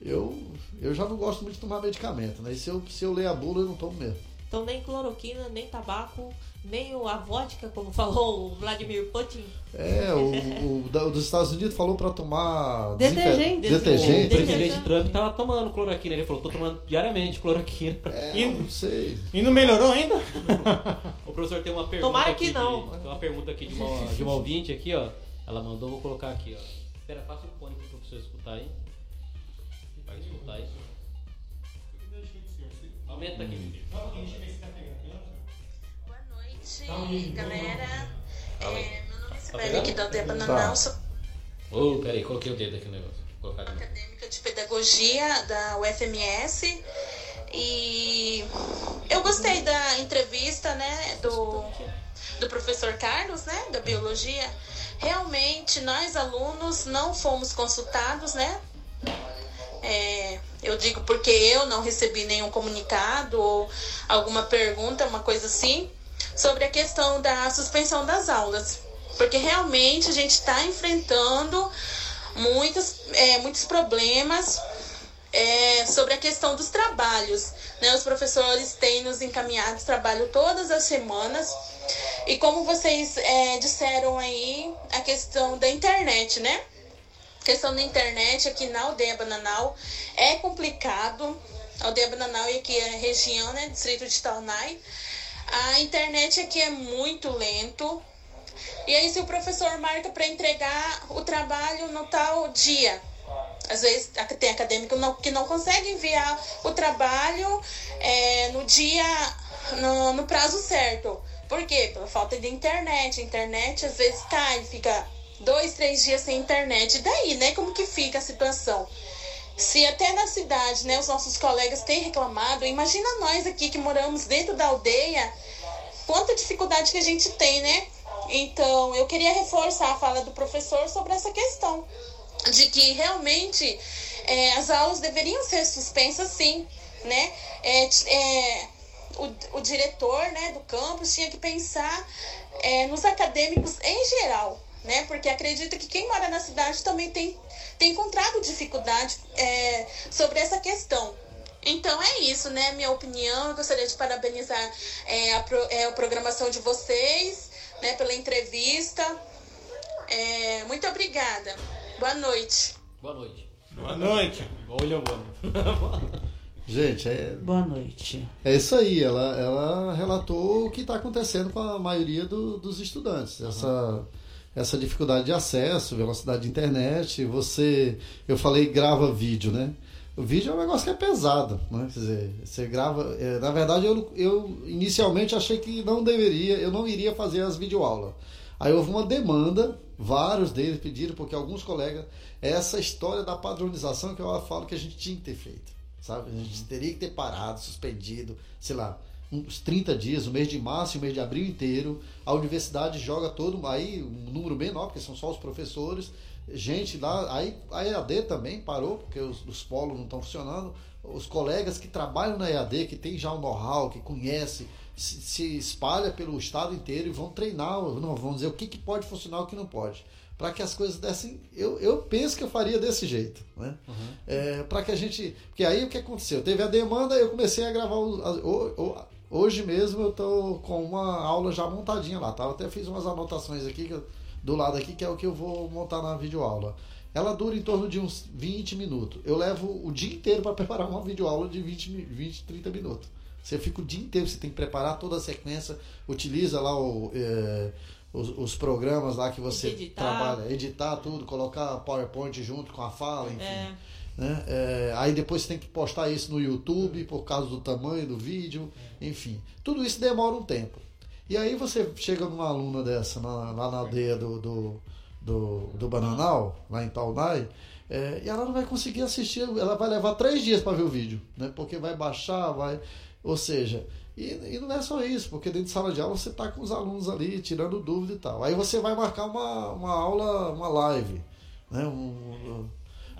eu, eu já não gosto muito de tomar medicamento, né? E se eu, se eu ler a bula, eu não tomo mesmo. Então nem cloroquina, nem tabaco, nem o- a vodka, como falou o Vladimir Putin. É, o, o, da- dos Estados Unidos falou para tomar Detergente. desinfe- O detergente. presidente Trump tava tomando cloroquina. Ele falou, tô tomando diariamente cloroquina. É, E- não sei. E não melhorou ainda? O professor tem uma pergunta Tomara aqui que não. De, tem uma pergunta aqui de uma, de uma ouvinte aqui, ó. Ela mandou, vou colocar aqui, ó. Espera, passa o fone pro professor escutar aí. Vai escutar aí. Aumenta aqui. Boa noite, galera. Fala aí. É, meu nome é Tá Sibeli, aqui da Aldeia Tá. Bananal, sou Ô, peraí, coloquei o dedo aqui no negócio. Acadêmica de pedagogia da UFMS. E eu gostei da entrevista, né, do, do professor Carlos, né, da biologia. Realmente, nós alunos não fomos consultados, né? É, eu digo porque eu não recebi nenhum comunicado ou alguma pergunta, uma coisa assim, sobre a questão da suspensão das aulas. Porque realmente a gente está enfrentando muitos, é, muitos problemas é, sobre a questão dos trabalhos. Né? Os professores têm nos encaminhado trabalho todas as semanas. E como vocês é, disseram aí, a questão da internet, né? A questão da internet aqui na aldeia Bananal é complicado. Aldeia Bananal e aqui a região, né? Distrito de Taunay. A internet aqui é muito lento. E aí, se o professor marca para entregar o trabalho no tal dia, Às vezes tem acadêmico não, que não consegue enviar o trabalho é, no dia, no, no prazo certo. Por quê? Pela falta de internet. A internet às vezes cai, fica dois, três dias sem internet. E daí, né? Como que fica a situação? Se até na cidade, né, os nossos colegas têm reclamado, imagina nós aqui que moramos dentro da aldeia, quanta dificuldade que a gente tem, né? Então, eu queria reforçar a fala do professor sobre essa questão de que realmente é, as aulas deveriam ser suspensas, sim, né? É, é, o, o diretor né, do campus tinha que pensar é, nos acadêmicos em geral, né? Porque acredito que quem mora na cidade também tem, tem encontrado dificuldade é, sobre essa questão. Então é isso, né? Minha opinião. Eu gostaria de parabenizar é, a, pro, é, a programação de vocês, né? Pela entrevista. É, muito obrigada. Boa noite. Boa noite. Boa noite. Olha, boa. Gente, é, Boa noite. é isso aí. Ela, ela relatou o que está acontecendo com a maioria do- dos estudantes. Essa, essa dificuldade de acesso, velocidade de internet. Você, eu falei, grava vídeo, né? O vídeo é um negócio que é pesado, né? Quer dizer, você grava. é, na verdade, eu, eu inicialmente achei que não deveria, eu não iria fazer as videoaulas. Aí houve uma demanda, vários deles pediram, porque alguns colegas, essa história da padronização que eu falo que a gente tinha que ter feito, sabe? A gente teria que ter parado, suspendido, sei lá, uns 30 dias, o mês de março e o mês de abril inteiro. A universidade joga todo, aí um número menor, porque são só os professores, gente lá, aí a EAD também parou, porque os, os polos não estão funcionando. Os colegas que trabalham na EAD, que tem já um know-how, que conhece, se, se espalha pelo estado inteiro e vão treinar, não, vão dizer o que, que pode funcionar e o que não pode. Para que as coisas dessem. Eu, eu penso que eu faria desse jeito. Né? É, para que a gente. Porque aí o que aconteceu? Teve a demanda, eu comecei a gravar. os- o- o- hoje mesmo eu estou com uma aula já montadinha lá. Tá? Eu até fiz umas anotações aqui eu- do lado aqui, que é o que eu vou montar na videoaula. Ela dura em torno de uns 20 minutos. Eu levo o dia inteiro para preparar uma videoaula de 20, mi- 20, 30 minutos. Você fica o dia inteiro, você tem que preparar toda a sequência, utiliza lá o, eh, os, os programas lá que você Editar. trabalha, editar tudo, colocar PowerPoint junto com a fala, enfim. É. né? É, aí depois tem que postar isso no YouTube por causa do tamanho do vídeo, enfim. Tudo isso demora um tempo. E aí você chega numa aluna dessa, na- lá na aldeia do, do, do, do Bananal, lá em Taunay, é, e ela não vai conseguir assistir, ela vai levar três dias para ver o vídeo, né? Porque vai baixar, vai. Ou seja, e, e não é só isso, porque dentro de sala de aula você está com os alunos ali, tirando dúvida e tal. Aí você vai marcar uma, uma aula, uma live, né? Um-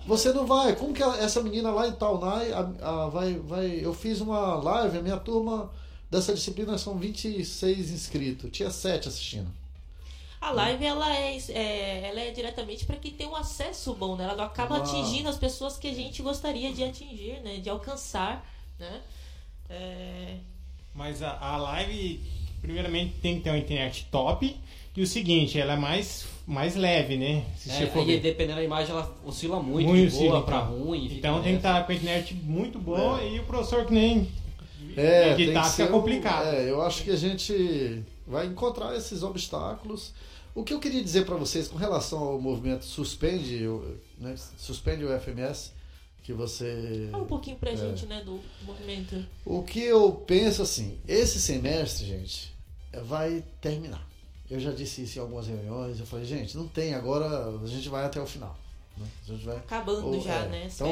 você não vai. Como que essa menina lá em Taunay a, a- vai, vai. Eu fiz uma live, a minha turma dessa disciplina são 26 inscritos. Tinha 7 assistindo. A live ela é, é- ela é diretamente para quem tem um acesso bom, né? Ela não acaba Ah. atingindo as pessoas que a gente gostaria de atingir, né? De alcançar, né? É, Mas a, a live, primeiramente, tem que ter uma internet top. E o seguinte, ela é mais, mais leve, né? Se É, for e dependendo da imagem, ela oscila muito, Muito de boa oscila, pra então. ruim. Então tem que estar com a internet muito boa e o professor que nem É, editar que fica ser complicado. Um, é, eu acho que a gente vai encontrar esses obstáculos. O que eu queria dizer para vocês com relação ao movimento suspende, né, suspende o FMS, que você fala um pouquinho É. pra gente, né, do movimento. O que eu penso assim, esse semestre, gente, vai terminar. Eu já disse isso em algumas reuniões, eu falei, gente, não tem, agora a gente vai até o final. né? A gente vai Acabando ou- já, é. né? As Então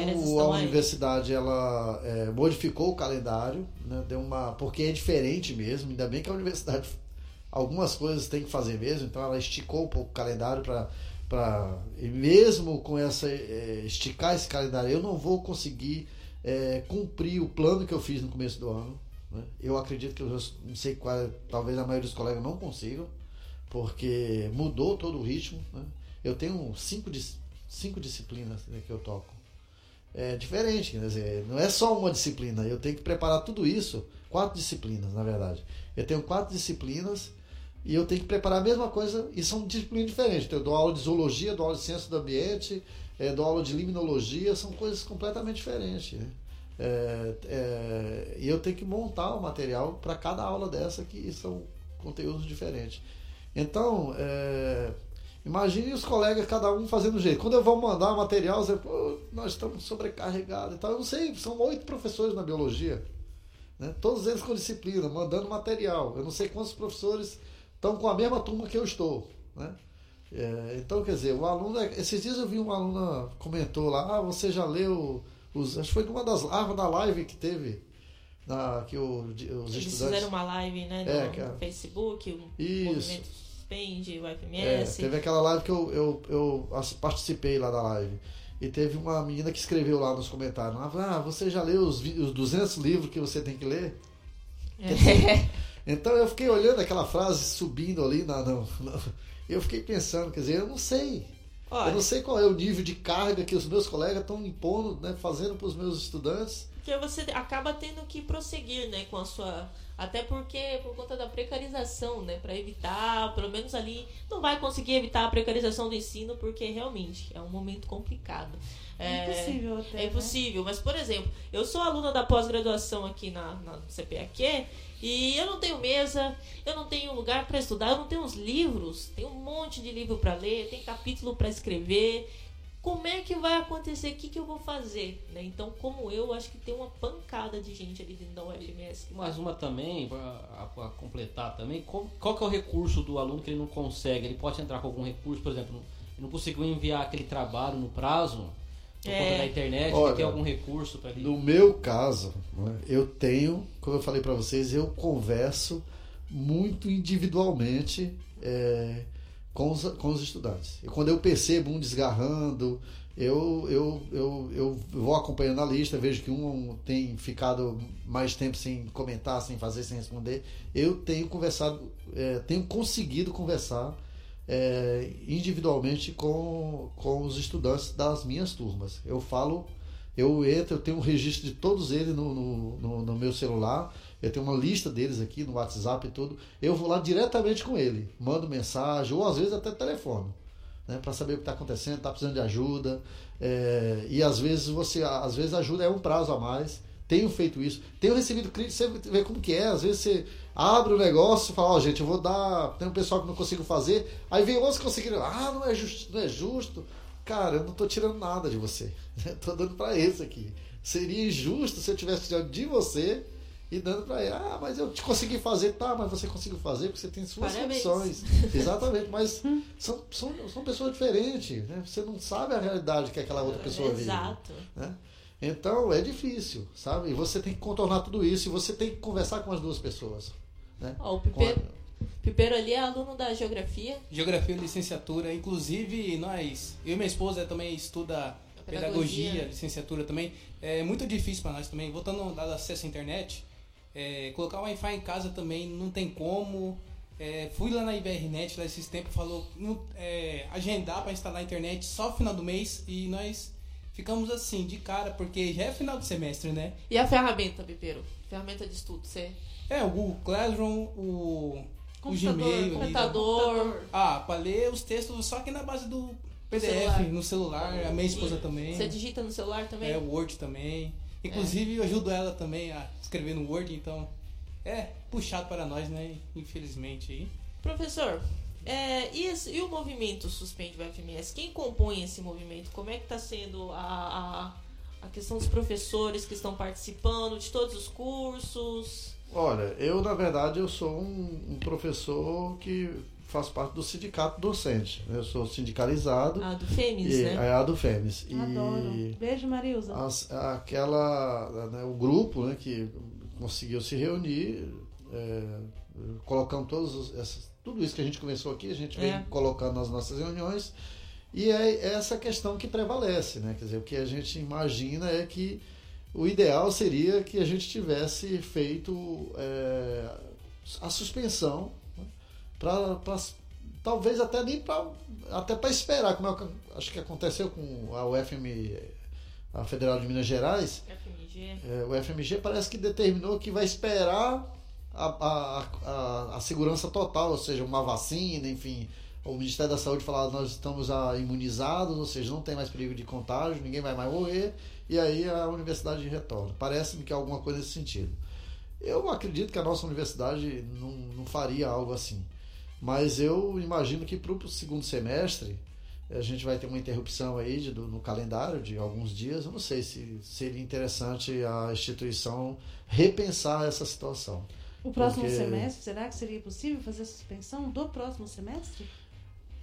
a aí. universidade ela é, modificou o calendário, né? Deu uma porque é diferente mesmo. Ainda bem que a universidade algumas coisas tem que fazer mesmo. Então ela esticou um pouco o calendário para para e mesmo com essa é, esticar esse calendário eu não vou conseguir é, cumprir o plano que eu fiz no começo do ano. né? Eu acredito que eu não sei qual, talvez a maioria dos colegas não consigam porque mudou todo o ritmo. Né? Eu tenho cinco, cinco disciplinas né, que eu toco. É diferente, quer dizer, não é só uma disciplina, eu tenho que preparar tudo isso, quatro disciplinas, na verdade. Eu tenho quatro disciplinas e eu tenho que preparar a mesma coisa, e são disciplinas diferentes. Então, Eu dou aula de zoologia, dou aula de ciência do ambiente, é, dou aula de limnologia, são coisas completamente diferentes. né? É, é, e eu tenho que montar o material para cada aula dessa, que são conteúdos diferentes. Então, é, Imagine os colegas, cada um fazendo um jeito. Quando eu vou mandar material, você, pô, nós estamos sobrecarregados e tal. Eu não sei, são oito professores na biologia. Né? Todos eles com disciplina, mandando material. Eu não sei quantos professores estão com a mesma turma que eu estou. Né? É, então, quer dizer, o aluno. é- Esses dias eu vi uma aluna comentou lá, ah, você já leu os. Acho que foi numa das ah, da live que teve. Na, que o, os Eles estudantes. fizeram uma live, né, no É, que a- Facebook, o Isso. movimento suspende, o É, FMS. teve aquela live que eu, eu, eu participei lá da live. E teve uma menina que escreveu lá nos comentários: Ah, você já leu os, os 200 livros que você tem que ler? É. Então eu fiquei olhando aquela frase subindo ali na. na- na- eu fiquei pensando, quer dizer, eu não sei. Eu Olha, não sei qual é o nível de carga que os meus colegas estão impondo, né, fazendo para os meus estudantes. Porque você acaba tendo que prosseguir, né, com a sua... Até porque, por conta da precarização, né, para evitar, pelo menos ali, não vai conseguir evitar a precarização do ensino, porque realmente é um momento complicado. É impossível até. É né? impossível, mas por exemplo, eu sou aluna da pós-graduação aqui na, na CPAQ e eu não tenho mesa, eu não tenho lugar para estudar, eu não tenho os livros, tem um monte de livro para ler, tem capítulo para escrever. Como é que vai acontecer? O que, que eu vou fazer? Né? Então, como eu, acho que tem uma pancada de gente ali dentro da UFMS. Mais uma também, para completar também, qual, qual que é o recurso do aluno que ele não consegue? Ele pode entrar com algum recurso, por exemplo, ele não conseguiu enviar aquele trabalho no prazo, por É. conta da internet, Olha, tem algum recurso para ele? No meu caso, né, eu tenho, como eu falei para vocês, eu converso muito individualmente é, com, os, com os estudantes. E quando eu percebo um desgarrando, eu, eu, eu, eu vou acompanhando a lista, vejo que um tem ficado mais tempo sem comentar, sem fazer, sem responder. Eu tenho conversado, é, tenho conseguido conversar é, individualmente com, com os estudantes das minhas turmas. Eu falo eu entro, eu tenho um registro de todos eles no, no, no- no meu celular. Eu tenho uma lista deles aqui no WhatsApp e tudo. Eu vou lá diretamente com ele, mando mensagem, ou às vezes até telefone, né, para saber o que está acontecendo, está precisando de ajuda. É, e às vezes você, às vezes ajuda é um prazo a mais. Tenho feito isso. Tenho recebido críticas, você vê como que é. Às vezes você abre o negócio e fala, ó, gente, eu vou dar. Tem um pessoal que não consigo fazer. Aí vem outros conseguiram. Ah, não é justo, não é justo. Cara, eu não tô tirando nada de você. Tô dando para esse aqui. Seria injusto se eu tivesse tirando de você e dando para ele. Ah, mas eu te consegui fazer, tá, mas você conseguiu fazer porque você tem suas Parabéns. condições. Exatamente, mas são, são, são pessoas diferentes, né? Você não sabe a realidade que aquela outra pessoa vive. Exato. né? Então é difícil, sabe? E você tem que contornar tudo isso e você tem que conversar com as duas pessoas. Né? Ó, o Com a- Pipeiro, Pipeiro ali é aluno da geografia. Geografia e licenciatura, inclusive nós, eu e minha esposa também estuda Pedagogia. pedagogia, licenciatura também. É muito difícil para nós também. Voltando ao acesso à internet, é, colocar o Wi-Fi em casa também não tem como. É, fui lá na IBRnet lá esses tempos, falou não, é, agendar para instalar a internet só final do mês e nós ficamos assim de cara porque já é final de semestre, né? E a ferramenta, Pipeiro? Ferramenta de estudo, você... É o Google Classroom, o, o Computador, Gmail, ali, Computador. Ah, pra ler os textos só que na base do PDF, celular. no celular. A minha esposa também. Você digita no celular também? É, o Word também. Inclusive, eu ajudo ela também a escrever no Word, então é puxado para nós, né? Infelizmente aí. Professor, é, e, esse- e o movimento Suspende o FMS? Quem compõe esse movimento? Como é que está sendo a, a, a questão dos professores que estão participando de todos os cursos? Olha, eu na verdade eu sou um, um professor que faz parte do sindicato docente. Eu sou sindicalizado. Ah, do FEMES, e, né? É a do FEMES. Adoro. E Beijo, Marilza. as- aquela, né, o grupo né, que conseguiu se reunir, é, colocando todos os- essas, tudo isso que a gente conversou aqui, a gente vem É. colocando nas nossas reuniões. E é essa questão que prevalece, né? Quer dizer, o que a gente imagina é que o ideal seria que a gente tivesse feito é, a suspensão para talvez até nem para até para esperar como é acho que aconteceu com a UFM a Federal de Minas Gerais FMG. é, o FMG parece que determinou que vai esperar a, a, a, a segurança total, ou seja, uma vacina, enfim. O Ministério da Saúde falar nós estamos imunizados, ou seja, não tem mais perigo de contágio, ninguém vai mais morrer, e aí a universidade retorna. Parece-me que é alguma coisa nesse sentido. Eu acredito que a nossa universidade não, não faria algo assim. Mas eu imagino que para o segundo semestre a gente vai ter uma interrupção aí de, do, no calendário de alguns dias. Eu não sei se seria interessante a instituição repensar essa situação. O próximo Porque- semestre, será que seria possível fazer a suspensão do próximo semestre?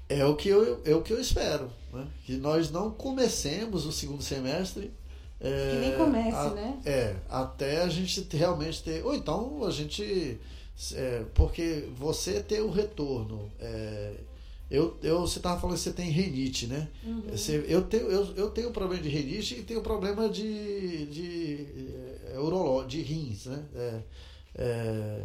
É o que eu, é o que eu espero, né? Que nós não comecemos o segundo semestre. é, Que nem comece, a- né? É, até a gente realmente ter. Ou então a gente. É, porque você ter o retorno. é, eu, eu, você estava falando que você tem renite, né? Uhum. Você- eu, tenho, eu, eu tenho problema de renite e tenho problema de, de, é, uroló- de rins, né? É, é,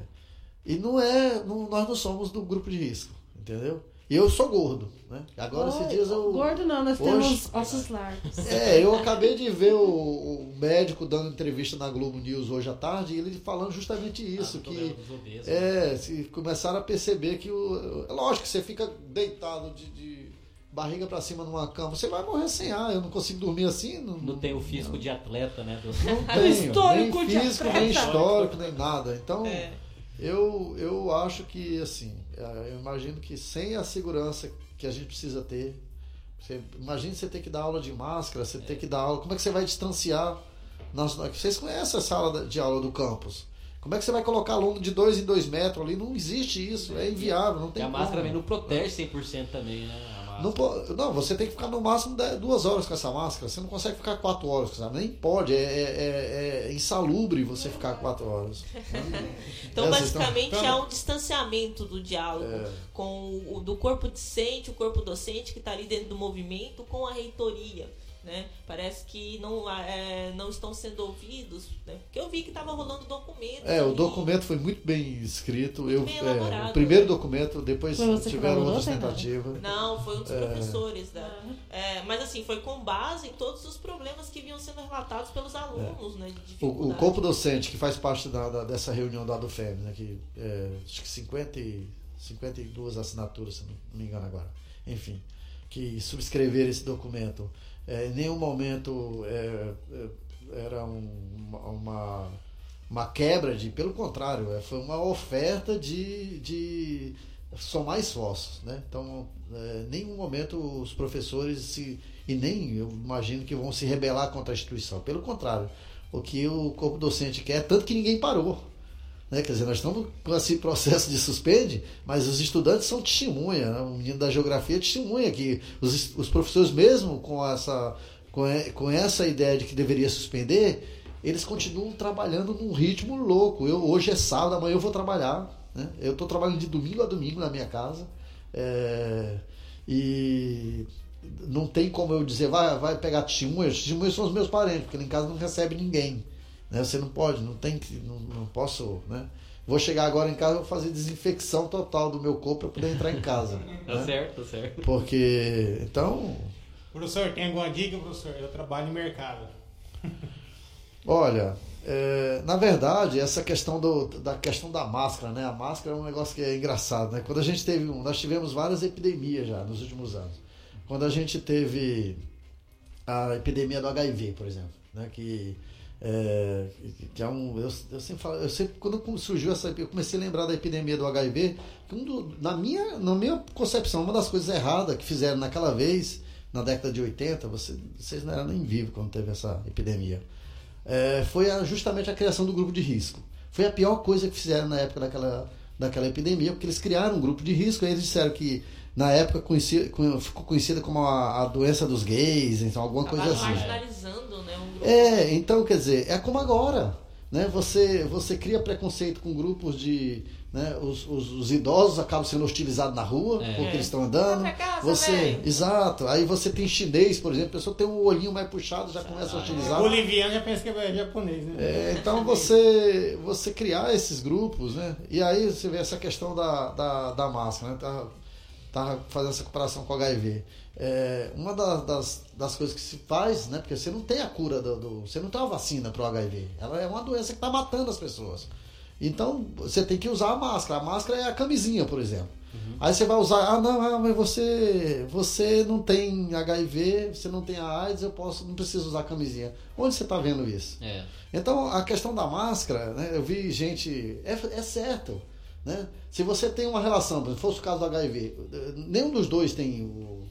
e não é. não- nós não somos do grupo de risco, entendeu? E eu sou gordo, né? Agora esses Oi, dias eu. Gordo não, nós Hoje- temos ossos largos. É, eu acabei de ver o, o médico dando entrevista na Globo News hoje à tarde e ele falando justamente isso, Ah, que obesos. é, se começaram a perceber que o. É lógico que você fica deitado de, de barriga pra cima numa cama, você vai morrer sem ar. Eu não consigo dormir assim. Não, Não tem o físico de atleta, né? Do... Não tenho, histórico nem de físico, atleta. nem histórico, nem nada. Então, É. eu, eu acho que, assim, eu imagino que sem a segurança que a gente precisa ter, você, imagine você ter que dar aula de máscara, você ter que dar aula, como é que você vai distanciar? Nas, vocês conhecem a sala de aula do campus? Como é que você vai colocar aluno de dois em dois metros ali? Não existe isso, é inviável, não E tem a máscara como. também não protege 100% também, né? Máscara. Não, não, você tem que ficar no máximo duas horas com essa máscara. Você não consegue ficar quatro horas com essa Nem pode. É, é- é insalubre você ficar quatro horas. Então, É, basicamente, estão- há um distanciamento do diálogo É. com o do corpo discente, o corpo docente que está ali dentro do movimento, com a reitoria. Né? Parece que não, é, não estão sendo ouvidos. Né? Porque eu vi que estava rolando documento. É, o documento foi muito bem escrito. Eu, Bem é, o primeiro documento, depois tiveram outras tentativas. Não, foi um dos professores da. Ah. É, mas assim, foi com base em todos os problemas que vinham sendo relatados pelos alunos, né? O, o corpo docente, que faz parte da, da- dessa reunião da ADUFEM, né, que é, acho que 50 e, 52 assinaturas, se não me engano agora. Enfim, que subscreveram esse documento. É, em nenhum momento é, é, era um- uma, uma, quebra de. Pelo contrário, é, foi uma oferta de, de somar esforços. Né? Então, é, em nenhum momento os professores se. E nem eu imagino que vão se rebelar contra a instituição. Pelo contrário, o que o corpo docente quer, tanto que ninguém parou. Né? Quer dizer, nós estamos com esse processo de suspende, mas os estudantes são testemunha. Né? O menino da geografia testemunha que os, os professores, mesmo com essa, com, com essa ideia de que deveria suspender, eles continuam trabalhando num ritmo louco. Eu, hoje é sábado, amanhã eu vou trabalhar. Né? Eu estou trabalhando de domingo a domingo na minha casa. É, e não tem como eu dizer, vai, vai pegar testemunhas. Testemunhas são os meus parentes, porque lá em casa não recebe ninguém. Né? Você não pode, não tem que, não, não posso, né? Vou chegar agora em casa e vou fazer desinfecção total do meu corpo para poder entrar em casa. Tá né? certo, tá certo. Porque, então, Professor, tem alguma dica, professor? Eu trabalho em mercado. olha, é, na verdade, essa questão do, da questão da máscara, né? A máscara é um negócio que é engraçado, né? Quando a gente teve, nós tivemos várias epidemias já nos últimos anos. Quando a gente teve a epidemia do HIV, por exemplo, né? Que é, que é um, eu, eu sempre falo, eu sempre quando surgiu essa, eu comecei a lembrar da epidemia do HIV, que um do- na minha, na minha concepção, uma das coisas erradas que fizeram naquela vez, na década de 80, você, vocês não eram nem vivos quando teve essa epidemia é, foi a- justamente a criação do grupo de risco. Foi a pior coisa que fizeram na época daquela, daquela epidemia, porque eles criaram um grupo de risco, aí eles disseram que na época ficou conhecida como a, a doença dos gays, então alguma coisa assim. marginalizando, né? Um grupo É, então quer dizer, é como agora. Né? Você, você cria preconceito com grupos de. Né? Os, os, os idosos acabam sendo hostilizados na rua É. porque eles estão andando. Vai pra casa, Você, velho. exato. Aí você tem chinês, por exemplo, a pessoa tem um olhinho mais puxado, já começa a hostilizar. O boliviano já pensa que é japonês, né? É, então você, você criar esses grupos, né? E aí você vê essa questão da, da, da máscara, né? Tá, tá fazendo essa comparação com o HIV. É, uma da- das, das coisas que se faz, né? Porque você não tem a cura do. do- você não tem uma vacina para o HIV. Ela é uma doença que está matando as pessoas. Então você tem que usar a máscara. A máscara é a camisinha, por exemplo. Aí você vai usar, ah não, ah, mas você você não tem HIV, você não tem a AIDS, eu posso, não preciso usar camisinha. Onde você está vendo isso? É. Então, a questão da máscara, né, eu vi gente. É, é certo. Né? Se você tem uma relação, por exemplo, fosse o caso do HIV, nenhum dos dois tem o,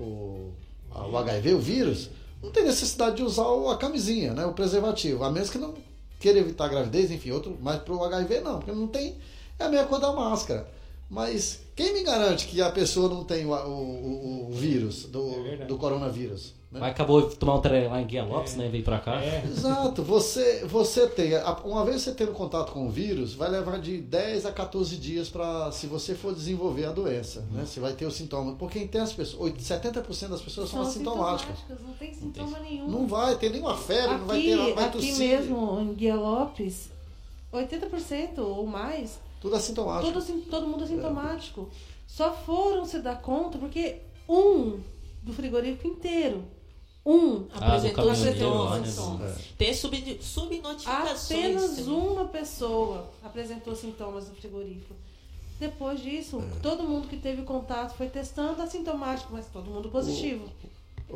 o, o HIV, o vírus, não tem necessidade de usar a camisinha, né? o preservativo, a menos que não queira evitar a gravidez, enfim, outro, mas para o HIV não, porque não tem, é a mesma coisa da máscara. Mas quem me garante que a pessoa não tem o, o- o- vírus, do, É do coronavírus? Né? Mas acabou de tomar um trem lá em Guia Lopes, né? Veio pra cá. É. Exato, você, você tem, uma vez você tendo contato com o vírus, vai levar de 10 a 14 dias para, se você for desenvolver a doença, né? Você vai ter os sintomas. Porque tem as pessoas, oito- 70% das pessoas são, assintomáticas. Não tem sintoma nenhum. Não vai ter nenhuma febre, não vai Aqui, ter vai aqui tossir. mesmo, em Guia Lopes, 80% ou mais, Tudo assintomático. todo, todo mundo assintomático. Só foram se dar conta porque um do frigorífico inteiro, um, Apresentou Ah, do caminhoneiro sintomas. né. É. Tem sub, subnotificações. Apenas também. uma pessoa apresentou sintomas no frigorífico. Depois disso, É. todo mundo que teve contato foi testando assintomático, mas todo mundo positivo.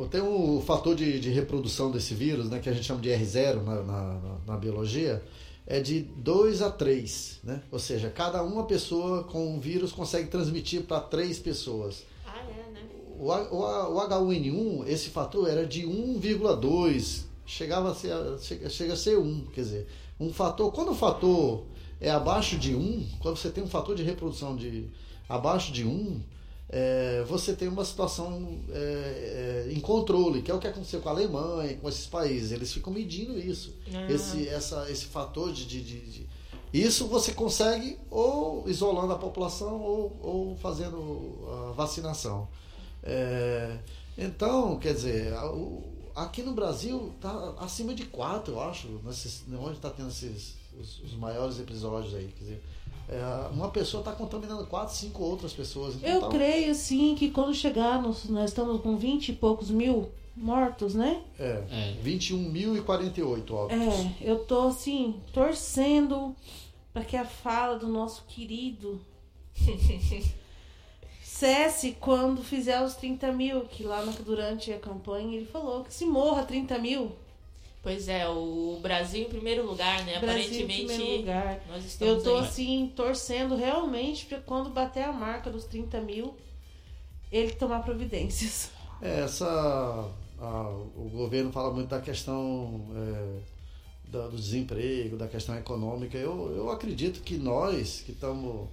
Tem o fator de, de reprodução desse vírus, né, que a gente chama de R0 na, na, na- na biologia, é de 2 a 3. Né? Ou seja, cada uma pessoa com o vírus consegue transmitir para três pessoas. Ah, é, né? O, H- o, H- o H1N1, esse fator era de 1,2, chegava a ser, chega, chega a ser 1, quer dizer, um fator, quando o fator é abaixo de 1, quando você tem um fator de reprodução de abaixo de 1, é, você tem uma situação é, é, em controle, que é o que aconteceu com a Alemanha, com esses países, eles ficam medindo isso, Ah. esse, essa, esse fator de, de, de- de- Isso você consegue ou isolando a população ou, ou fazendo a vacinação. É, então, quer dizer, aqui no Brasil está acima de 4, eu acho, nesses, onde está tendo esses os, os maiores episódios aí. Quer dizer, é, uma pessoa está contaminando 4, 5 outras pessoas. Então, Eu tá- creio, sim, que quando chegar, nos- nós estamos com 20 e poucos mil mortos, né? É, É. 21.048 óbitos. É, eu tô assim, torcendo para que a fala do nosso querido cesse quando fizer os 30 mil, que lá na- durante a campanha ele falou que se morra 30 mil, Pois é, o Brasil em primeiro lugar, né? Brasil em Aparentemente primeiro lugar. nós estamos Eu tô aí. assim, torcendo realmente para quando bater a marca dos 30 mil, ele tomar providências. É, essa, a- o governo fala muito da questão é, da- do desemprego, da questão econômica. Eu, eu acredito que nós que estamos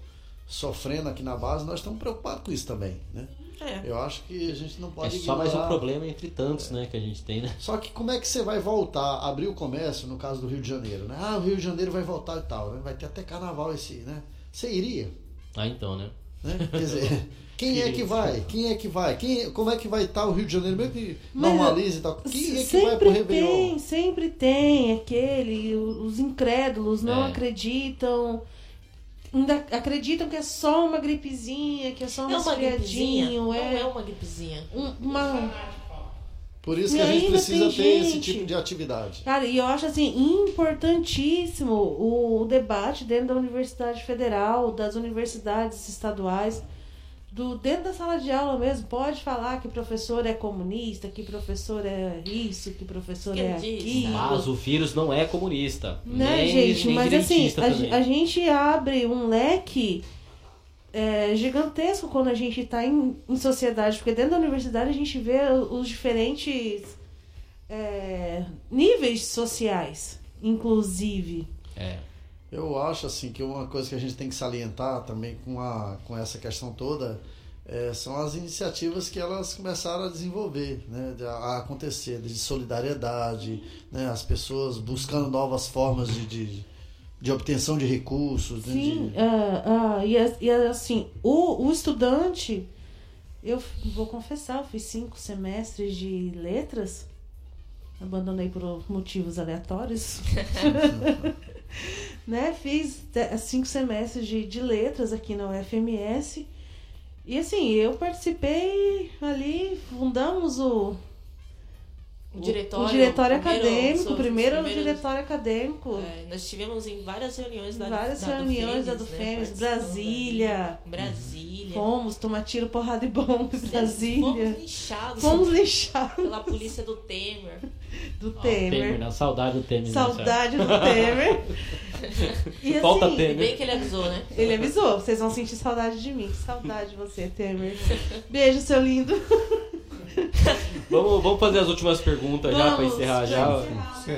sofrendo aqui na base, nós estamos preocupados com isso também. Né? É. Eu acho que a gente não É pode só mais um ignorar. problema entre tantos, né, que a gente tem, né? Só que como é que você vai voltar a abrir o comércio no caso do Rio de Janeiro? Né? Ah, o Rio de Janeiro vai voltar e tal, né? vai ter até carnaval esse, né? Você iria? Ah, então, né? Né? Quer dizer, quem é que vai? Quem é que vai? Quem, como é que vai estar o Rio de Janeiro, mesmo que Mas, normalize e tal? Quem é que vai pro sempre Réveillon? tem, sempre tem aquele, os incrédulos não É. acreditam, ainda acreditam que é só uma gripezinha, que é só um É resfriadinho, Não é. é uma gripezinha. um- uma... Por isso E que a gente precisa ter esse gente- tipo de atividade. Cara, e eu acho assim, importantíssimo o, o debate dentro da Universidade Federal, das universidades estaduais, do dentro da sala de aula mesmo, pode falar que professor é comunista, que professor é isso, que professor é Esquerdista. aquilo. Mas o vírus não é comunista. Né, nem, gente? nem Mas assim, a, a gente abre um leque é, gigantesco quando a gente está em, em sociedade, porque dentro da universidade a gente vê os diferentes é, níveis sociais, inclusive. É. Eu acho assim que uma coisa que a gente tem que salientar também com, a, com essa questão toda é, são as iniciativas que elas começaram a desenvolver, né, a acontecer, de solidariedade, né, as pessoas buscando novas formas de, de, de obtenção de recursos. né, Sim, de- ah, ah, e, as- e assim, o, o estudante, eu vou confessar, eu fiz cinco semestres de letras, abandonei por motivos aleatórios. né? Fiz cinco semestres de, de letras aqui na UFMS. E assim, eu participei ali, fundamos o O diretório, o diretório primeiro- acadêmico, primeiro primeiros- diretório acadêmico. É, nós tivemos em várias reuniões da várias da reuniões da Dufemes, do né, Fêmeas, participando Brasília. Brasília. Fomos tomar tiro, porrada e bomba em Brasília. Fomos lixados Fomos lixados pela polícia do Temer. do Ó, Temer, Temer. né? Saudade do Temer. né, Saudade do Temer. E Falta assim, Temer. E bem que ele avisou, né? Ele avisou, vocês vão sentir saudade de mim. Que saudade de você, Temer. Beijo, seu lindo. Vamos, vamos fazer as últimas perguntas já pra Vamos, encerrar já.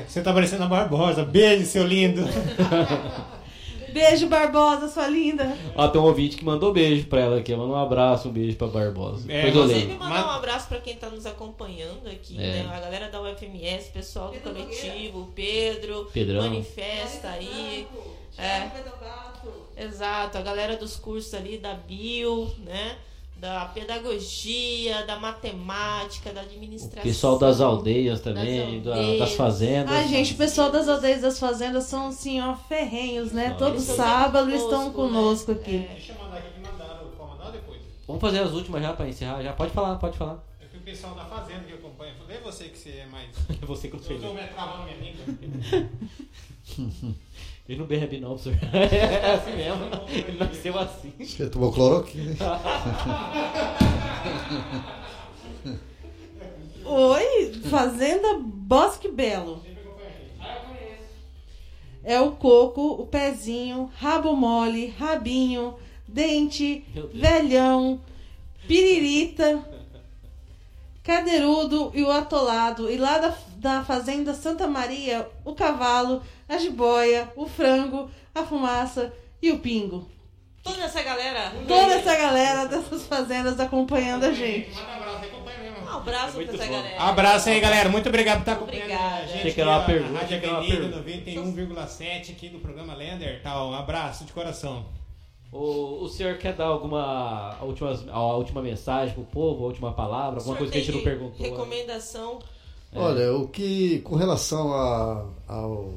Você, tá parecendo a Barbosa. Beijo, seu lindo. Beijo, Barbosa, sua linda. Ó, tem um ouvinte que mandou beijo pra ela aqui. Manda um abraço, um beijo pra Barbosa. É. Inclusive, mandar Mas- um abraço pra quem tá nos acompanhando aqui, É. né? A galera da UFMS, pessoal do Pedro coletivo, o Pedro, Pedrão. manifesta aí. É. Exato, a galera dos cursos ali da bio, né? Da pedagogia, da matemática, da O administração. pessoal das aldeias também, Das da- aldeias. das fazendas. Ai, gente, o pessoal das aldeias das fazendas são assim, ó, ferrenhos, né? Todo Eles estão sábado sempre estão conosco, conosco né? aqui. É. Deixa eu mandar aqui que mandaram. Pode mandar depois? Vamos fazer as últimas já pra encerrar. Já pode falar, pode falar. É que o pessoal da fazenda que acompanha. Falei, é você que você é mais. Você que Eu conseguiu. tô me travando minha língua. Ele não bebe não, professor. É assim mesmo. Ele nasceu assim. Acho que ele tomou cloroquina. Oi, Fazenda Bosque Belo. É o coco, o pezinho, rabo mole, rabinho, dente, velhão, piririta, cadeirudo e o atolado. E lá da, da Fazenda Santa Maria, o cavalo, a jiboia, o frango, a fumaça e o pingo. Toda essa galera. Toda essa galera dessas fazendas acompanhando a gente. Manda um abraço, acompanha mesmo. Um abraço Muito pra essa bom. galera. Abraço aí, galera. Muito obrigado por estar acompanhando Obrigada. a gente. Achei que era uma pergunta, a Rádio Avenida 91,7 aqui do programa Lender. Tá, um abraço de coração. O, o senhor quer dar alguma a última, a última mensagem pro povo, a última palavra, alguma coisa que a gente não perguntou? né? Recomendação. Olha, o que com relação a, ao-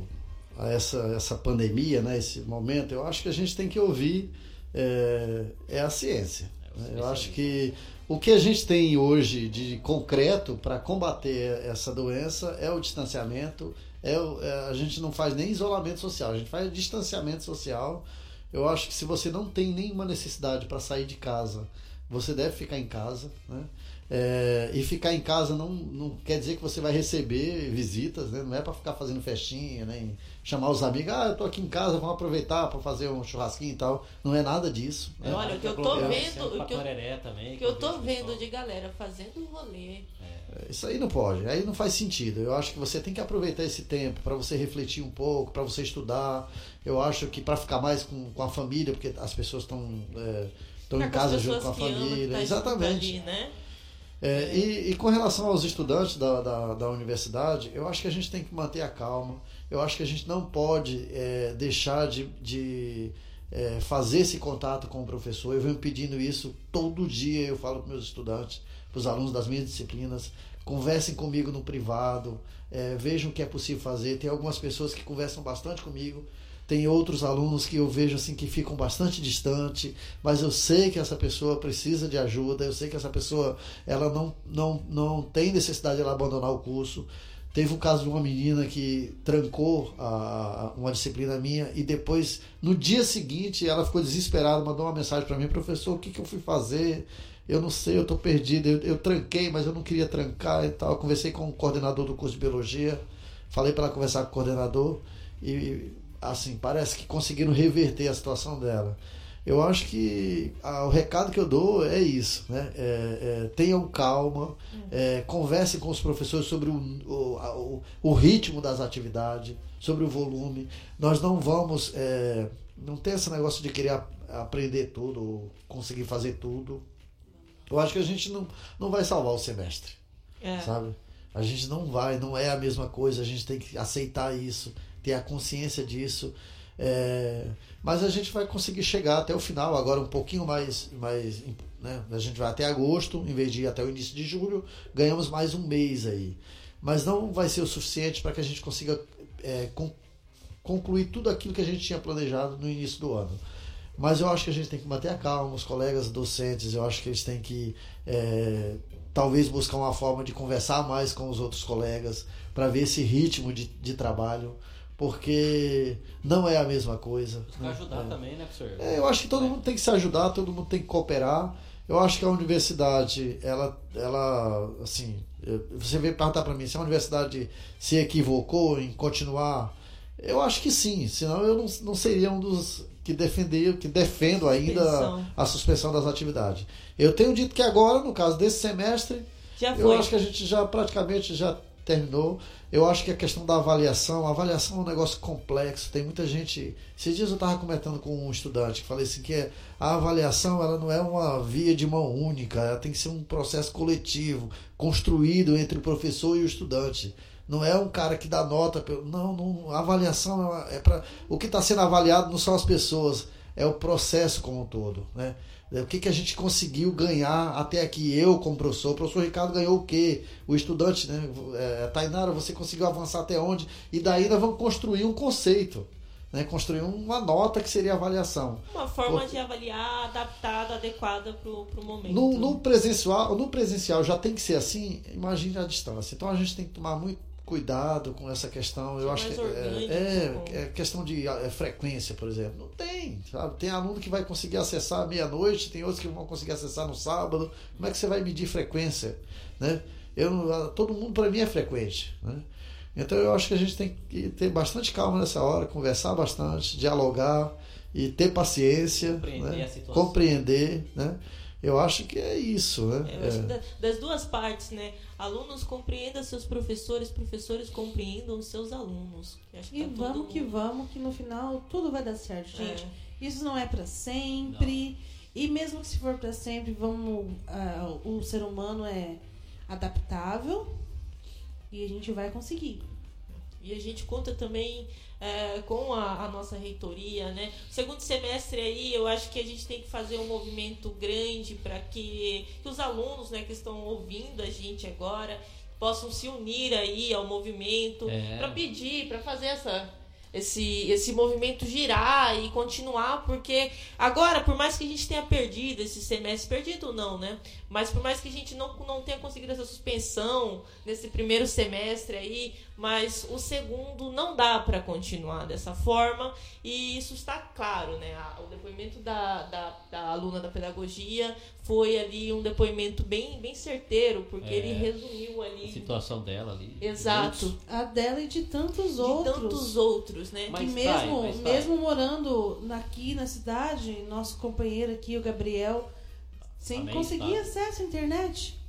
a essa, essa pandemia, né, esse momento, eu acho que a gente tem que ouvir é, é a ciência. né? Eu acho que o que a gente tem hoje de concreto para combater essa doença é o distanciamento. É é- a gente não faz nem isolamento social, a gente faz distanciamento social. Eu acho que se você não tem nenhuma necessidade para sair de casa, você deve ficar em casa, né? É, e ficar em casa não, não quer dizer que você vai receber visitas, né? Não é para ficar fazendo festinha, nem chamar os amigos, ah, eu tô aqui em casa, vamos aproveitar para fazer um churrasquinho e tal. Não é nada disso. né? Olha, o que eu tô vendo- o que eu- Patoreré também, O que eu tô vendo de galera fazendo rolê. Isso aí não pode, aí não faz sentido. Eu acho que você tem que aproveitar esse tempo para você refletir um pouco, para você estudar. Eu acho que para ficar mais com, com a família, porque as pessoas estão estão Ficar em casa junto com a família. tá junto Exatamente. ali, né? É, e, e com relação aos estudantes da, da, da universidade, eu acho que a gente tem que manter a calma. Eu acho que a gente não pode é, deixar de, de é, fazer esse contato com o professor. Eu venho pedindo isso todo dia. Eu falo para meus estudantes, para os alunos das minhas disciplinas, conversem comigo no privado, é, vejam o que é possível fazer. Tem algumas pessoas que conversam bastante comigo. Tem outros alunos que eu vejo assim que ficam bastante distante, mas eu sei que essa pessoa precisa de ajuda, eu sei que essa pessoa ela não, não, não tem necessidade de ela abandonar o curso. Teve um caso de uma menina que trancou a, uma disciplina minha e depois, no dia seguinte, ela ficou desesperada, mandou uma mensagem para mim, professor, o que, que eu fui fazer? Eu não sei, eu estou perdido, eu, eu tranquei, mas eu não queria trancar e tal. Eu conversei com o coordenador do curso de biologia, falei para ela conversar com o coordenador e assim, parece que conseguiram reverter a situação dela. Eu acho que ah, o recado que eu dou é isso, né? É, é, tenham calma, é, conversem com os professores sobre o, o, a- o, o ritmo das atividades, sobre o volume. Nós não vamos, é, não tem esse negócio de querer a- aprender tudo, ou conseguir fazer tudo. Eu acho que a gente não, não vai salvar o semestre É. sabe? A gente não vai, não é a mesma coisa, a gente tem que aceitar isso, ter a consciência disso. É, mas a gente vai conseguir chegar até o final, agora um pouquinho mais, mais né? a gente vai até agosto, em vez de ir até o início de julho, ganhamos mais um mês aí. Mas não vai ser o suficiente para que a gente consiga é, con- concluir tudo aquilo que a gente tinha planejado no início do ano. Mas eu acho que a gente tem que manter a calma, os colegas docentes, eu acho que eles têm que é, talvez buscar uma forma de conversar mais com os outros colegas para ver esse ritmo de, de trabalho, porque não é a mesma coisa. Né? ajudar É. também, né, professor? É, eu acho que todo mundo tem que se ajudar, todo mundo tem que cooperar. Eu acho que a universidade, ela, ela assim, você veio perguntar para mim se a universidade se equivocou em continuar. Eu acho que sim, senão eu não, não seria um dos que defender, que defendo ainda Suspensão. a suspensão das atividades. Eu tenho dito que agora, no caso desse semestre, Já eu acho que a gente já praticamente já terminou. Eu acho que a questão da avaliação, a avaliação é um negócio complexo. Tem muita gente. Esses dias eu estava comentando com um estudante que falei assim que é, a avaliação ela não é uma via de mão única, ela tem que ser um processo coletivo, construído entre o professor e o estudante. Não é um cara que dá nota. Não, não a avaliação é para o que está sendo avaliado não são as pessoas, é o processo como um todo, né? O que, que a gente conseguiu ganhar até aqui, eu como professor. O professor Ricardo ganhou o quê? O estudante, né? É, Tainara, você conseguiu avançar até onde? E daí nós vamos construir um conceito, né? construir uma nota que seria avaliação. Uma forma Porque- de avaliar adaptada, adequada pro, pro momento. No, no presencial, no presencial já tem que ser assim, imagine a distância. Então a gente tem que tomar muito cuidado com essa questão. Eu Ser acho que é, com- é, é questão de é, frequência, por exemplo. Não tem, sabe? Tem aluno que vai conseguir acessar à meia-noite, tem outros que vão conseguir acessar no sábado. Como é que você vai medir frequência, né? Eu, não- todo mundo para mim é frequente, né? Então eu acho que a gente tem que ter bastante calma nessa hora, conversar bastante, dialogar e ter paciência, Compreender né? a situação. compreender, né? Eu acho que é isso, né? É, eu acho que É. da- das duas partes, né? Alunos compreendam seus professores, professores compreendam seus alunos. E tá vamos que mundo- vamos, que no final tudo vai dar certo, gente. É. Isso não é pra sempre. E mesmo que se for pra sempre, vamos. ah, o ser humano é adaptável e a gente vai conseguir. E a gente conta também é, com a, a nossa reitoria, né? Segundo semestre aí, eu acho que a gente tem que fazer um movimento grande para que, que os alunos, né, que estão ouvindo a gente agora, possam se unir aí ao movimento É. para pedir, para fazer essa esse, esse movimento girar e continuar, porque agora, por mais que a gente tenha perdido esse semestre, perdido não, né? Mas por mais que a gente não, não tenha conseguido essa suspensão nesse primeiro semestre aí, mas o segundo não dá para continuar dessa forma e isso está claro, né? A- O depoimento da, da, da aluna da pedagogia foi ali um depoimento bem, bem certeiro, porque É. ele resumiu A ali. situação dela ali. Exato. A dela e de tantos De outros. tantos outros, né? Mas que tá, mesmo, mas tá. mesmo morando aqui na cidade, nosso companheiro aqui, o Gabriel, sem Também conseguir está. acesso à internet.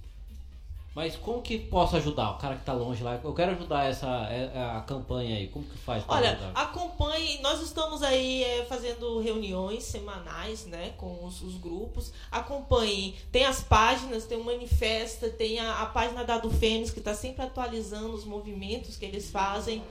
Mas como que posso ajudar o cara que tá longe lá? Eu quero ajudar essa é, a campanha aí. Como que faz Olha, ajudar? acompanhe. Nós estamos aí é, fazendo reuniões semanais, né, com os, os grupos. Acompanhe. Tem as páginas, tem o Manifesta, tem a, a página da do Fênix que está sempre atualizando os movimentos que eles fazem.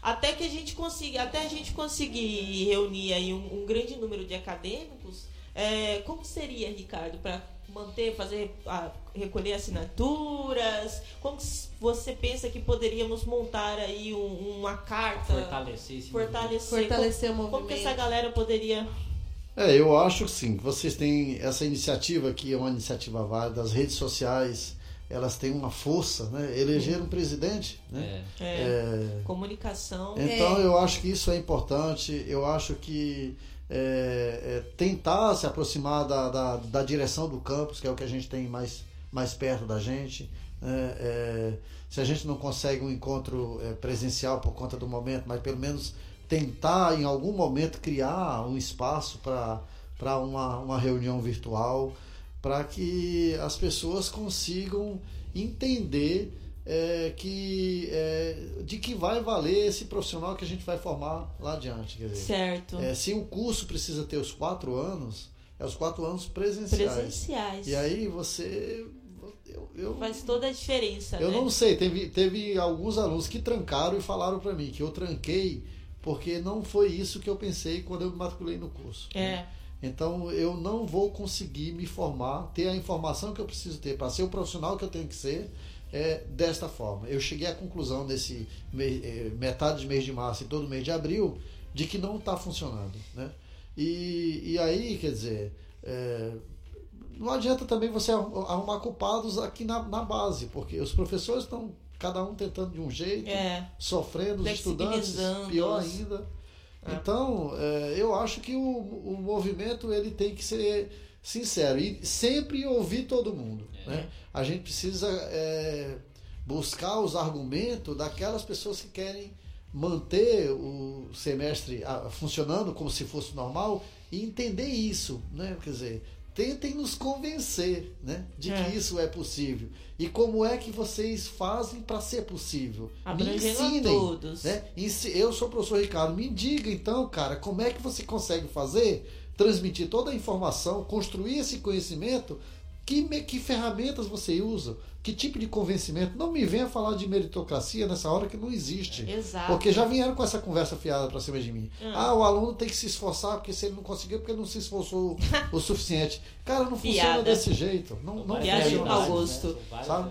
Até que a gente consiga, até a gente conseguir reunir aí um, um grande número de acadêmicos, é, como seria, Ricardo, para manter, fazer, a- recolher assinaturas? Como você pensa que poderíamos montar aí um- uma carta, Fortalecer esse fortalecer, Fortalecer o como, movimento. como que essa galera poderia É, eu acho que sim. Vocês têm essa iniciativa que é uma iniciativa válida. As redes sociais, elas têm uma força, né? Elegeram um presidente, né? É. é, É, comunicação? Então eu acho que isso é importante. Eu acho que é, é, tentar se aproximar da, da, da direção do campus, que é o que a gente tem mais, mais perto da gente. né? É, se a gente não consegue um encontro é, presencial por conta do momento, mas pelo menos tentar em algum momento criar um espaço para uma, uma reunião virtual, para que as pessoas consigam entender é, que é, de que vai valer esse profissional que a gente vai formar lá adiante. Quer dizer, Certo. é, se o curso precisa ter os quatro anos, é os quatro anos presenciais. Presenciais. E aí você. Eu, eu, Faz toda a diferença, eu né? não sei, teve, teve alguns alunos que trancaram e falaram para mim que eu tranquei porque não foi isso que eu pensei quando eu me matriculei no curso. É. Então eu não vou conseguir me formar, ter a informação que eu preciso ter para ser o profissional que eu tenho que ser é, desta forma. Eu cheguei à conclusão nesse eh, metade de mês de março e todo mês de abril de que não está funcionando, né? E, e aí, quer dizer, é, não adianta também você arrumar culpados aqui na, na base, porque os professores estão cada um tentando de um jeito, É. sofrendo, os estudantes pior ainda. É. Então, é, eu acho que o, o movimento ele tem que ser sincero e sempre ouvir todo mundo. Né? A gente precisa é, buscar os argumentos daquelas pessoas que querem manter o semestre ah, funcionando como se fosse normal e entender isso, né? Quer dizer, tentem nos convencer, né, de É. que isso é possível e como é que vocês fazem para ser possível. Me Abrangendo a ensinem, todos. né? Eu sou o professor Ricardo, me diga então, cara, como é que você consegue fazer, transmitir toda a informação, construir esse conhecimento, que, que ferramentas você usa, que tipo de convencimento. Não me venha falar de meritocracia nessa hora que não existe. Exato. Porque já vieram com essa conversa fiada pra cima de mim. Ah. Ah, o aluno tem que se esforçar, porque se ele não conseguiu, porque ele não se esforçou o suficiente. Cara, não funciona Piada. desse jeito. Não, não Viagem assim. gosto. Sabe?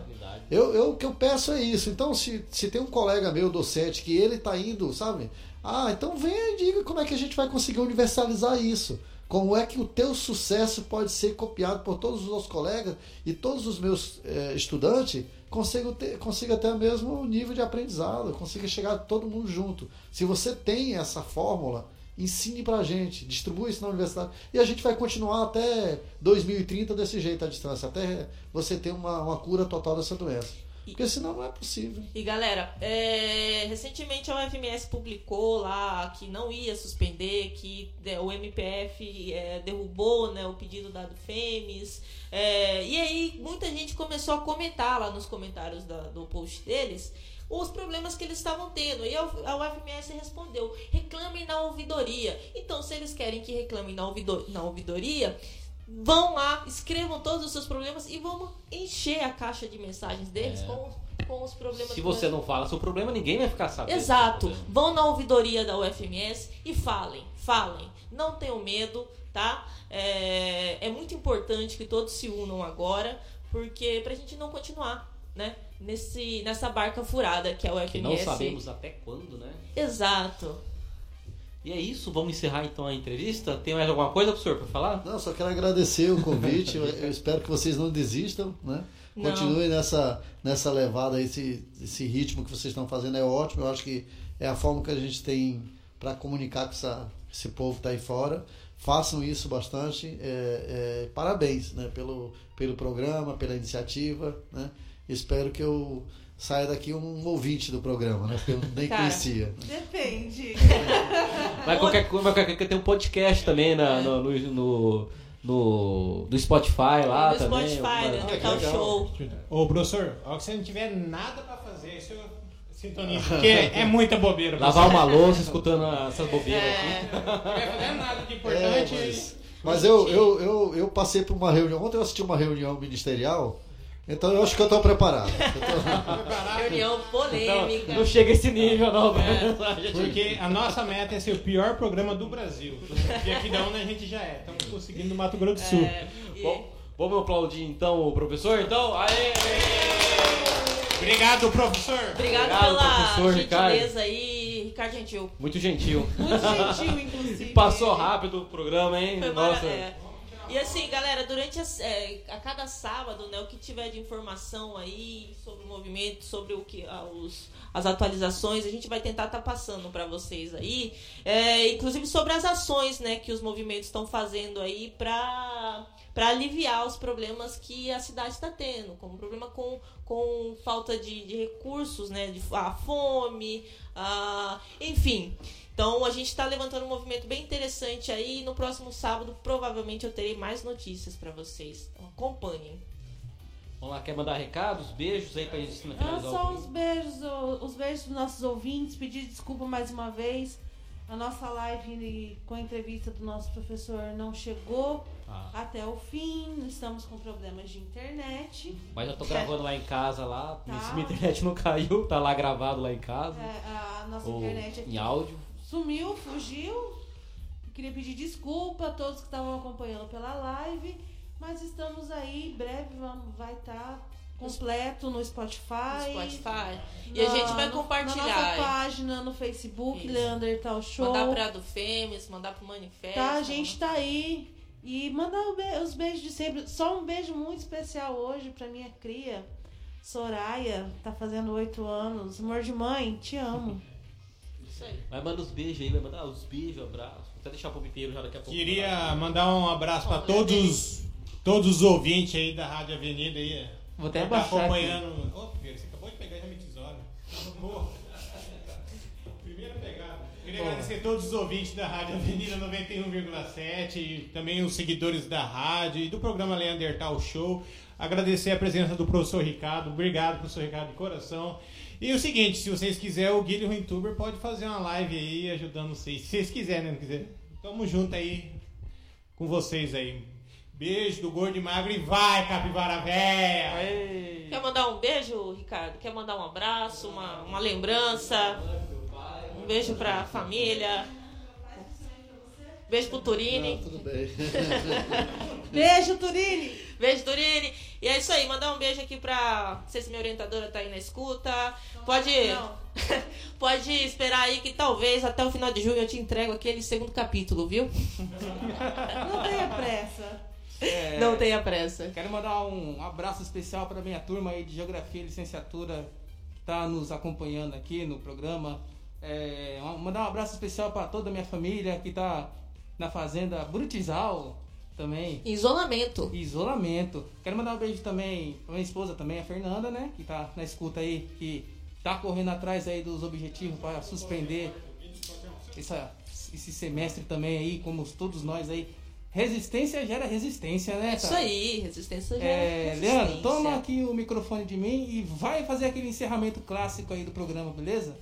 Eu, eu, o que eu peço é isso. Então, se, se tem um colega meu docente que ele está indo, sabe? Ah, então venha e diga como é que a gente vai conseguir universalizar isso. Como é que o teu sucesso pode ser copiado por todos os meus colegas e todos os meus eh, estudantes consigam ter, consiga o mesmo nível de aprendizado, consiga chegar todo mundo junto. Se você tem essa fórmula, ensine pra gente, distribua isso na universidade. E a gente vai continuar até 2030 desse jeito à distância, até você ter uma, uma cura total dessa doença. Porque senão não é possível. E galera, é, recentemente a UFMS publicou lá que não ia suspender, que é, o MPF é, derrubou né, o pedido da do FEMES. É, e aí muita gente começou a comentar lá nos comentários da- do post deles os problemas que eles estavam tendo. E a UFMS respondeu: reclamem na ouvidoria. Então, se eles querem que reclamem na, na ouvidoria, vão lá, escrevam todos os seus problemas e vamos encher a caixa de mensagens deles É. com, com os problemas Se você não fala seu problema, ninguém vai ficar sabendo. Exato. Vão na ouvidoria da UFMS e falem, falem. Não tenham medo, tá? É, é muito importante que todos se unam agora, porque pra gente não continuar, né? Nesse, nessa barca furada que é a UFMS. Que não sabemos até quando, né? Exato. E é isso, vamos encerrar então a entrevista. Tem mais alguma coisa, professor, para falar? Não, só quero agradecer o convite. Eu, eu espero que vocês não desistam, né? Não. Continuem nessa, nessa levada, esse, esse ritmo que vocês estão fazendo é ótimo. Eu acho que é a forma que a gente tem para comunicar com essa, esse povo que está aí fora. Façam isso bastante. É, é, parabéns né? pelo, pelo programa, pela iniciativa. Né? Espero que eu saia daqui um ouvinte do programa, né? porque eu nem Cara. conhecia. Depende. Mas qualquer qualquer tem um podcast também na, no, no, no, no- do Spotify lá no também. Spotify, né? No tal legal. show. Ô, professor, ó, que você não tiver nada pra fazer, isso eu sintonizo, porque é muita bobeira. Lavar uma louça escutando essas bobeiras aqui. É, Não vai fazer nada de É, importante. mas mas eu, eu, eu, eu passei por uma reunião. Ontem eu assisti uma reunião ministerial, então eu acho que eu estou preparado. Eu tô- reunião polêmica. Não, não chega a esse nível, não. É. Porque a nossa meta é ser o pior programa do Brasil. E aqui da onde a gente já é. Estamos conseguindo no Mato Grosso do Sul. É, e- Bom, vamos aplaudir então o professor? Então, aê! Obrigado, professor. Obrigado, Obrigado, pela professor gentileza aí, Ricardo Gentil. Muito gentil. Muito gentil, inclusive. Passou rápido o programa, hein? Foi Nossa. mara- é. E assim, galera, durante as, é, a cada sábado, né, o que tiver de informação aí sobre o movimento, sobre o que ah, os, as atualizações, a gente vai tentar estar passando para vocês aí, É, inclusive sobre as ações, né, que os movimentos estão fazendo aí para para aliviar os problemas que a cidade está tendo, como problema com, com falta de, de recursos, né, de a fome, a, enfim. Então a gente está levantando um movimento bem interessante aí. No próximo sábado, provavelmente eu terei mais notícias para vocês. Então acompanhem. Vamos lá, quer mandar recados, beijos aí pra gente Ah, finalizar só o os beijos, os beijos dos nossos ouvintes, pedir desculpa mais uma vez. A nossa live com a entrevista do nosso professor não chegou Ah, até o fim, estamos com problemas de internet. mas eu tô gravando lá em casa lá. Tá. Minha internet não caiu, tá lá gravado lá em casa. É, a nossa ou internet aqui em áudio. Sumiu, fugiu. Queria pedir desculpa a todos que estavam acompanhando pela live, mas estamos aí, em breve vamos, vai estar completo no Spotify. No Spotify. E a gente vai no- compartilhar. Na nossa página no Facebook, Isso. Leander Tal Show. Mandar pra do Fêmeas, mandar pro Manifesto. Tá, a gente tá aí E mandar os beijos de sempre. Só um beijo muito especial hoje pra minha cria. Soraya, tá fazendo oito anos. Amor de mãe, te amo. Aí. Vai mandar os beijos aí, vai mandar os beijos, abraços. Vou até deixar pro pipeiro já daqui a pouco. Queria mandar um abraço para todos, todos os ouvintes aí da Rádio Avenida aí. Vou até que tá abaixar aqui. acompanhando. Ô, Pedro, você acabou de pegar já me tesoura. Primeira pegada. Queria agradecer a todos os ouvintes da Rádio Avenida 91,7 e também os seguidores da rádio e do programa Leandertal Show. Agradecer a presença do professor Ricardo. Obrigado, professor Ricardo, de coração. E o seguinte, se vocês quiserem, o Guilherme Youtuber pode fazer uma live aí ajudando vocês. Se vocês quiserem, né? Não quiser. Tamo junto aí com vocês aí. Beijo do Gordo e Magro e vai, Capivara Véia! Quer mandar um beijo, Ricardo? Quer mandar um abraço, uma, uma lembrança? Um beijo pra família. Beijo pro Não, Turini. tudo bem. Beijo, Turini! Beijo, Turini. E é isso aí, mandar um beijo aqui pra. Não sei se minha orientadora tá aí na escuta. Pode. Não. Pode esperar aí que talvez até o final de junho eu te entrego aquele segundo capítulo, viu? Não tenha pressa. É, Não tenha pressa. Quero mandar um abraço especial para minha turma aí de Geografia e Licenciatura que está nos acompanhando aqui no programa. É, mandar um abraço especial para toda a minha família que está na fazenda Brutizal também. Isolamento. Isolamento. Quero mandar um beijo também pra minha esposa também, a Fernanda, né? Que tá na escuta aí, que tá correndo atrás aí dos objetivos para suspender essa, esse semestre também aí, como todos nós aí. Resistência gera resistência, né? Isso cara? aí, resistência já É, resistência. Leandro, toma aqui o microfone de mim e vai fazer aquele encerramento clássico aí do programa, beleza?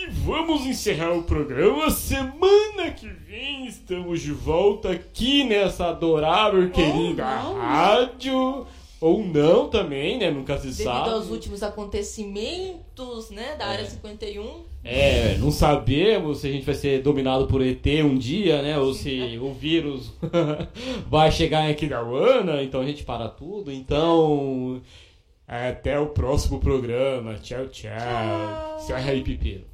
E vamos encerrar o programa. Semana que vem estamos de volta aqui nessa adorável e querida não, né? rádio. Ou não também, né? Nunca se Devido sabe. aos últimos acontecimentos, né, da área 51. É, não sabemos se a gente vai ser dominado por ET um dia, né? Ou se o vírus vai chegar em Aquidauana, então a gente para tudo. Então, até o próximo programa. Tchau, tchau. Tchau. Serra aí, Pipeiro.